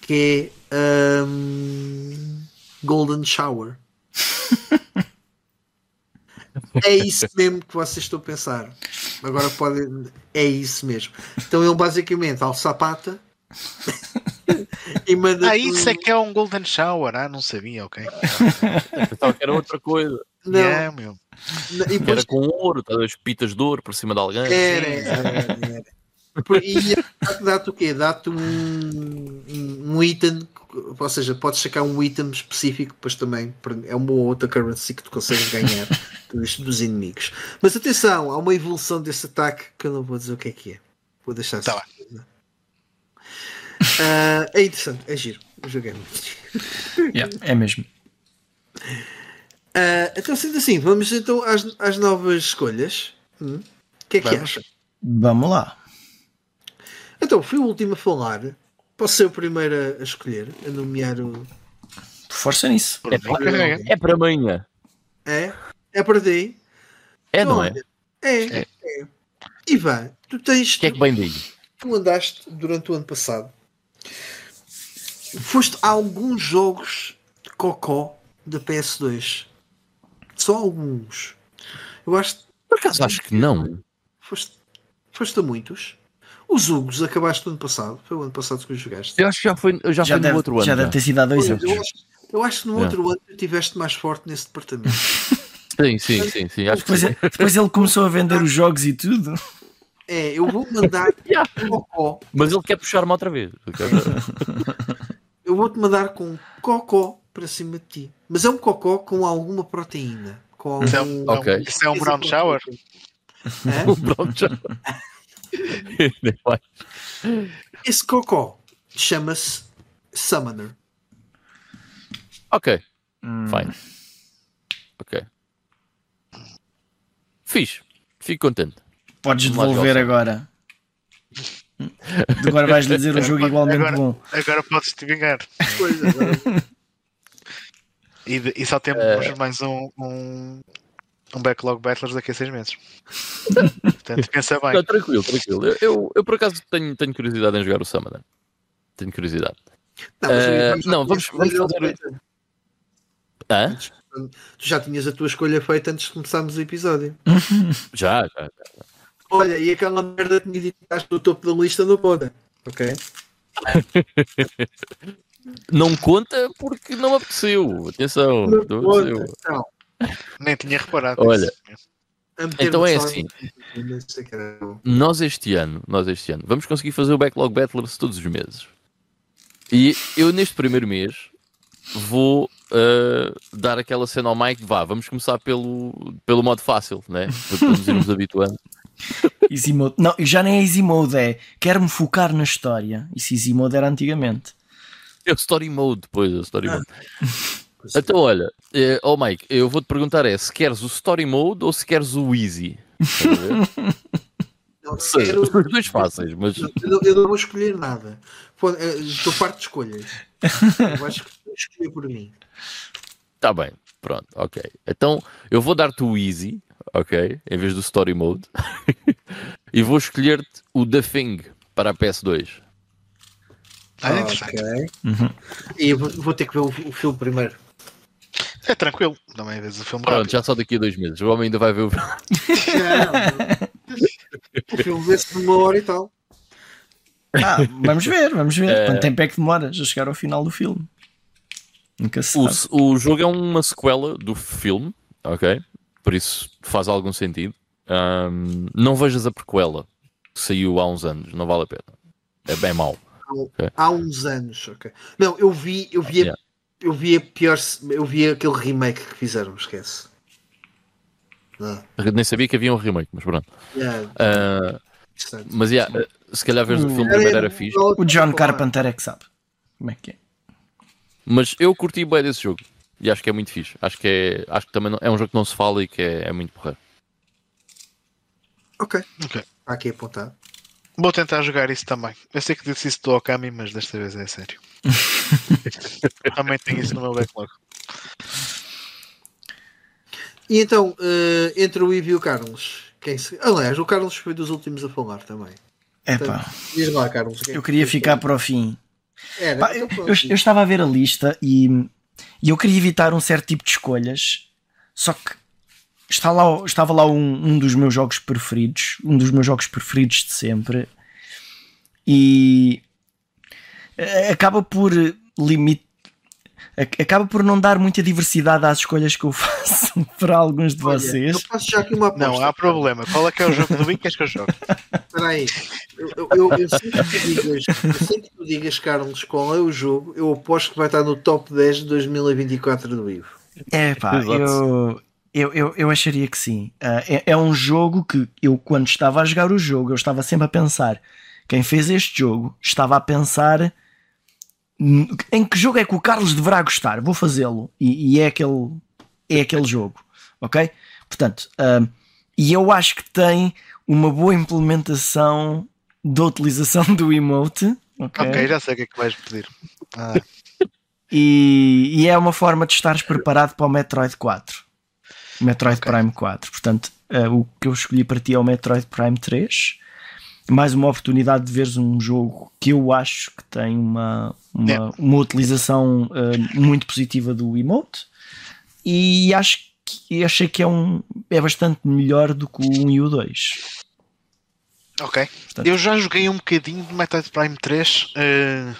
que é hum, Golden Shower. É isso mesmo que vocês estão a pensar. Agora podem. É isso mesmo. Então ele basicamente alça a pata e manda. Ah, isso é que é um Golden Shower. Ah, não sabia, ok. Pensava que era outra coisa. Não, Yeah, meu. e depois Era com ouro, tá, as pitas de ouro por cima de alguém. Era, era, era. E dá-te o quê? Dá-te um, um, item, ou seja, podes sacar um item específico, depois também é uma ou outra currency que tu consegues ganhar dos, dos inimigos. Mas atenção, há uma evolução desse ataque que eu não vou dizer o que é que é. Vou deixar Tá assim. Ah, é interessante, é giro. O jogo é muito giro. Yeah, é mesmo. Ah, então, sendo assim, vamos então às, às novas escolhas. Hum? O que é que Vamos. acha? Vamos lá. Então, fui o último a falar. Posso ser o primeiro a- a escolher, a nomear o. Força nisso. É, pá, Ok. é para amanhã. É? É para ti? É, não é? Olha, É, É. é. Ivan, tu tens. O que é que bem digo? Tu andaste durante o ano passado. Foste a alguns jogos de cocó da PS2. Só alguns. Eu acho que Por acaso acho que não. Foste, foste a muitos. Os Hugos acabaste no ano passado. Foi o ano passado que os jogaste. Eu acho que já foi, já Já foi deve, no outro ano. já deve já. ter sido há dois anos. eu, acho, eu acho que no É. outro ano tu estiveste mais forte nesse departamento. Sim, sim, sim, sim. Acho que Depois, sim. depois ele começou a vender os jogos e tudo. É, eu vou mandar Yeah. cocó. Mas ele quer puxar-me outra vez. Eu vou-te mandar com um cocó para cima de ti. Mas é um cocó com alguma proteína. Com algum... Isso é um, Ok. isso é um brown shower? Pronto, já. Nem vai. Esse cocó chama-se Summoner. ok, Hum, fine. Ok. Fixe. Fico contente. Podes devolver agora. Agora vais-lhe dizer um jogo igualmente Agora- bom. Agora podes te vingar. Pois, agora- E, e só temos Eh. mais um, um, um backlog battlers daqui a seis meses. Portanto, pensa bem. Não, tranquilo, tranquilo. Eu, eu, eu, por acaso tenho, tenho curiosidade em jogar o Summoner. Tenho curiosidade. Não, já não, vamos- vamos fazer-. Hã? Tu já tinhas a tua escolha feita antes de começarmos o episódio. Já, já. já. Olha, e aquela merda tinha dito que estás no topo da lista no Poda. Ok? Não conta porque não me apeteceu. Atenção. No Não Poda. apeteceu. Então, Nem tinha reparado. Olha. meter-me Então é assim. Não. Nós este ano, nós este ano, vamos conseguir fazer o Backlog Battlers todos os meses. E eu neste primeiro mês vou uh, dar aquela cena ao Mike, vá, vamos começar pelo, pelo modo fácil, né? Para para nos irmos habituando. Easy mode. Não, já nem é easy mode, é quero-me focar na história. Isso easy mode era antigamente. É o Story Mode depois, o Story Mode. Então olha, eh, oh Mike, eu vou-te perguntar é se queres o Story Mode ou se queres o Easy. Não, Sei, quero- Os dois fáceis, mas Eu não, eu não vou escolher nada. Pô, eh, Estou farto de escolhas. Eu acho que vou escolher por mim. Está bem, pronto, ok. Então eu vou dar-te o Easy, ok? Em vez do Story Mode. e vou escolher-te o The Thing para a PS2. Ah, é interessante. Uhum. E eu vou, vou ter que ver o, o filme primeiro. É tranquilo. Também vês o filme Pronto, rápido. já só daqui a dois meses. O homem ainda vai ver o o filme vê-se numa hora e tal. Ah, vamos ver, vamos ver. É. Quanto tempo é que demoras a chegar ao final do filme? Nunca se O, sabe. o jogo é uma sequela do filme, ok? Por isso faz algum sentido. Ahm, não vejas a prequela que saiu há uns anos, não vale a pena. É bem mau. Há uns anos, ok. Não, eu vi, eu vi, a- Yeah. eu vi a pior, eu vi aquele remake que fizeram, esquece. Não, Nem sabia que havia um remake, mas pronto. yeah, Ah, interessante. mas yeah, se calhar veres o filme primeiro era fixe. O John Carpenter é que sabe. Como é que é? Mas eu curti bem desse jogo. E acho que é muito fixe. Acho que é, acho que também não- é um jogo que não se fala e que é, é muito porreiro. Ok, Ok. está aqui apontado. Vou tentar jogar isso também. Eu sei que disse isso do Okami, mas desta vez é sério. Realmente tenho isso no meu backlog. E então, eh, entre o Ivo e o Carlos, quem se... aliás, o Carlos foi dos últimos a falar também. É pá, Diz lá, Carlos. eu queria ficar para o fim. Era, Pá, então eu- eu estava a ver a lista e, e eu queria evitar um certo tipo de escolhas, só que está lá, estava lá um, um dos meus jogos preferidos, um dos meus jogos preferidos de sempre, e eh, acaba por limite. Ac- Acaba por não dar muita diversidade às escolhas que eu faço para alguns de Olha, vocês. Eu faço já aqui uma aposta. Não, há problema. Qual é que é o jogo do Wii que queres que eu jogue? Espera aí. Eu, eu, eu, eu sei que tu digas, eu sei que tu digas, Carlos, qual é o jogo, eu aposto que vai estar no top 10 de 2024 do Ivo. É pá, eu, eu, eu, eu acharia que sim. Ah, é, é um jogo que eu, quando estava a jogar o jogo, eu estava sempre a pensar: quem fez este jogo estava a pensar "Hum, em que jogo é que o Carlos deverá gostar, vou fazê-lo. E, e é, aquele, é aquele jogo, ok? Portanto, ah, e eu acho que tem uma boa implementação da utilização do emote. ok, já sei o que é que vais pedir. Ah, E, e é uma forma de estares preparado para o Metroid 4. Metroid Ok. Prime 4. Portanto, eh, o que eu escolhi para ti é o Metroid Prime 3. Mais uma oportunidade de veres um jogo que eu acho que tem uma, uma, uma utilização eh, muito positiva do emote. E acho que achei que é um é bastante melhor do que o 1 e o 2. Ok. Portanto, eu já joguei um bocadinho de Metroid Prime 3 uh, eh,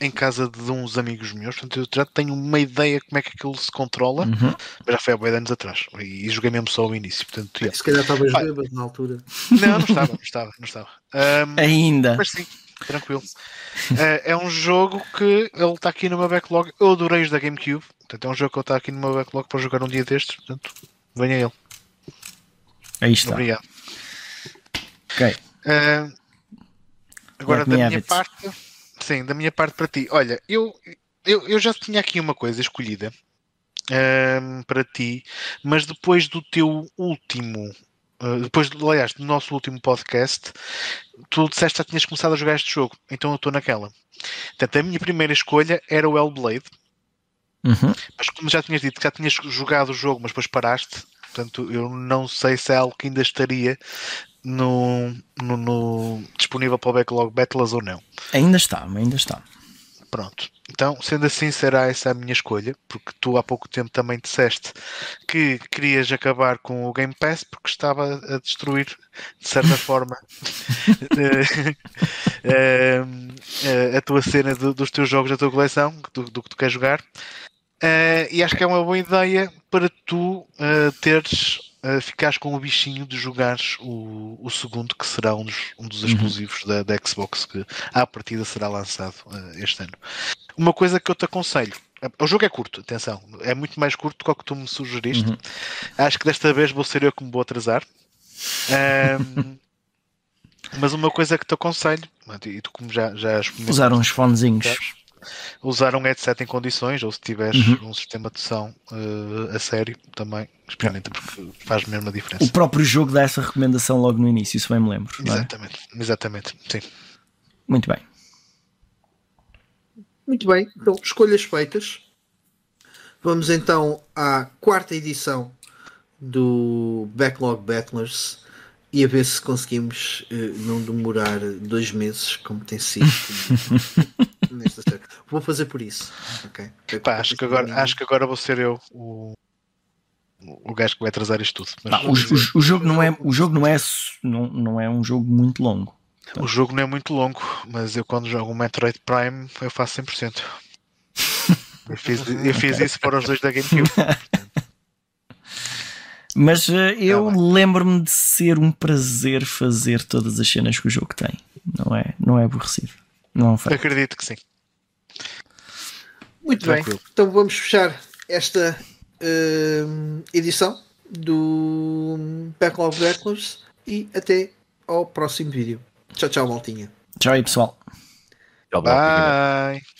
em casa de uns amigos meus, portanto eu já tenho uma ideia como é que aquilo se controla, uhum. mas já foi há bem anos atrás e, e, joguei mesmo só o início. Portanto, yeah. Se calhar estavas bêbado na altura. Não, não estava, não estava, não estava. Um, Ainda. Mas sim, tranquilo. Uh, é um jogo que ele está aqui no meu backlog. Eu adorei os da GameCube, portanto é um jogo que ele está aqui no meu backlog para jogar um dia destes, portanto venha ele. Aí está. Obrigado. Ok. Uh, agora, da minha parte, sim, da minha parte para ti. Olha, eu, eu, eu já tinha aqui uma coisa escolhida uh, para ti, mas depois do teu último. Uh, depois, aliás, do nosso último podcast, tu disseste que já tinhas começado a jogar este jogo, então eu estou naquela. Portanto, a minha primeira escolha era o Hellblade, uhum. mas como já tinhas dito que já tinhas jogado o jogo, mas depois paraste, portanto, eu não sei se é algo que ainda estaria no, no, no, disponível para o Backlog Battles ou não. Ainda está, ainda está. Pronto. Então, sendo assim, será essa a minha escolha, porque tu há pouco tempo também disseste que querias acabar com o Game Pass porque estava a destruir, de certa forma, eh, eh, a tua cena do, dos teus jogos da tua coleção, do, do que tu queres jogar. Uh, e acho que é uma boa ideia para tu uh, teres uh, ficares com o bichinho de jogares o, o segundo, que será um dos, um dos uhum. exclusivos uhum. da, da, Xbox, que à partida será lançado uh, este ano. Uma coisa que eu te aconselho. O jogo é curto, atenção, é muito mais curto do que o que tu me sugeriste. Uhum. Acho que desta vez vou ser eu que me vou atrasar. Um, mas uma coisa que te aconselho, e tu como já, já Usar uns fonezinhos usar um headset em condições, ou se tiveres uhum. um sistema de som uh, a sério, também experimenta, porque faz mesmo a diferença. O próprio jogo dá essa recomendação logo no início, isso bem me lembro. É? Exatamente, é? exatamente, sim. Muito bem. Muito bem, então escolhas feitas. Vamos então à quarta edição do Backlog Battlers e a ver se conseguimos uh, não demorar dois meses, como tem sido nesta série. Vou fazer por isso. Okay? Pá, acho, que agora, acho que agora vou ser eu o, o gajo que vai atrasar isto tudo. Mas... o, o, o, jogo não é, o jogo não é, não, não é um jogo muito longo. O jogo não é muito longo, mas eu quando jogo o Metroid Prime eu faço 100%. eu fiz, eu fiz isso para os dois da GameCube. Mas uh, eu tá lembro-me de ser um prazer fazer todas as cenas que o jogo tem. Não é, não é aborrecido. Não é Acredito que sim. Muito Tranquilo. bem. Então vamos fechar esta uh, edição do Backlog Records e até ao próximo vídeo. Tchau, tchau, maltinha. Tchau aí, pessoal. Tchau, Bye.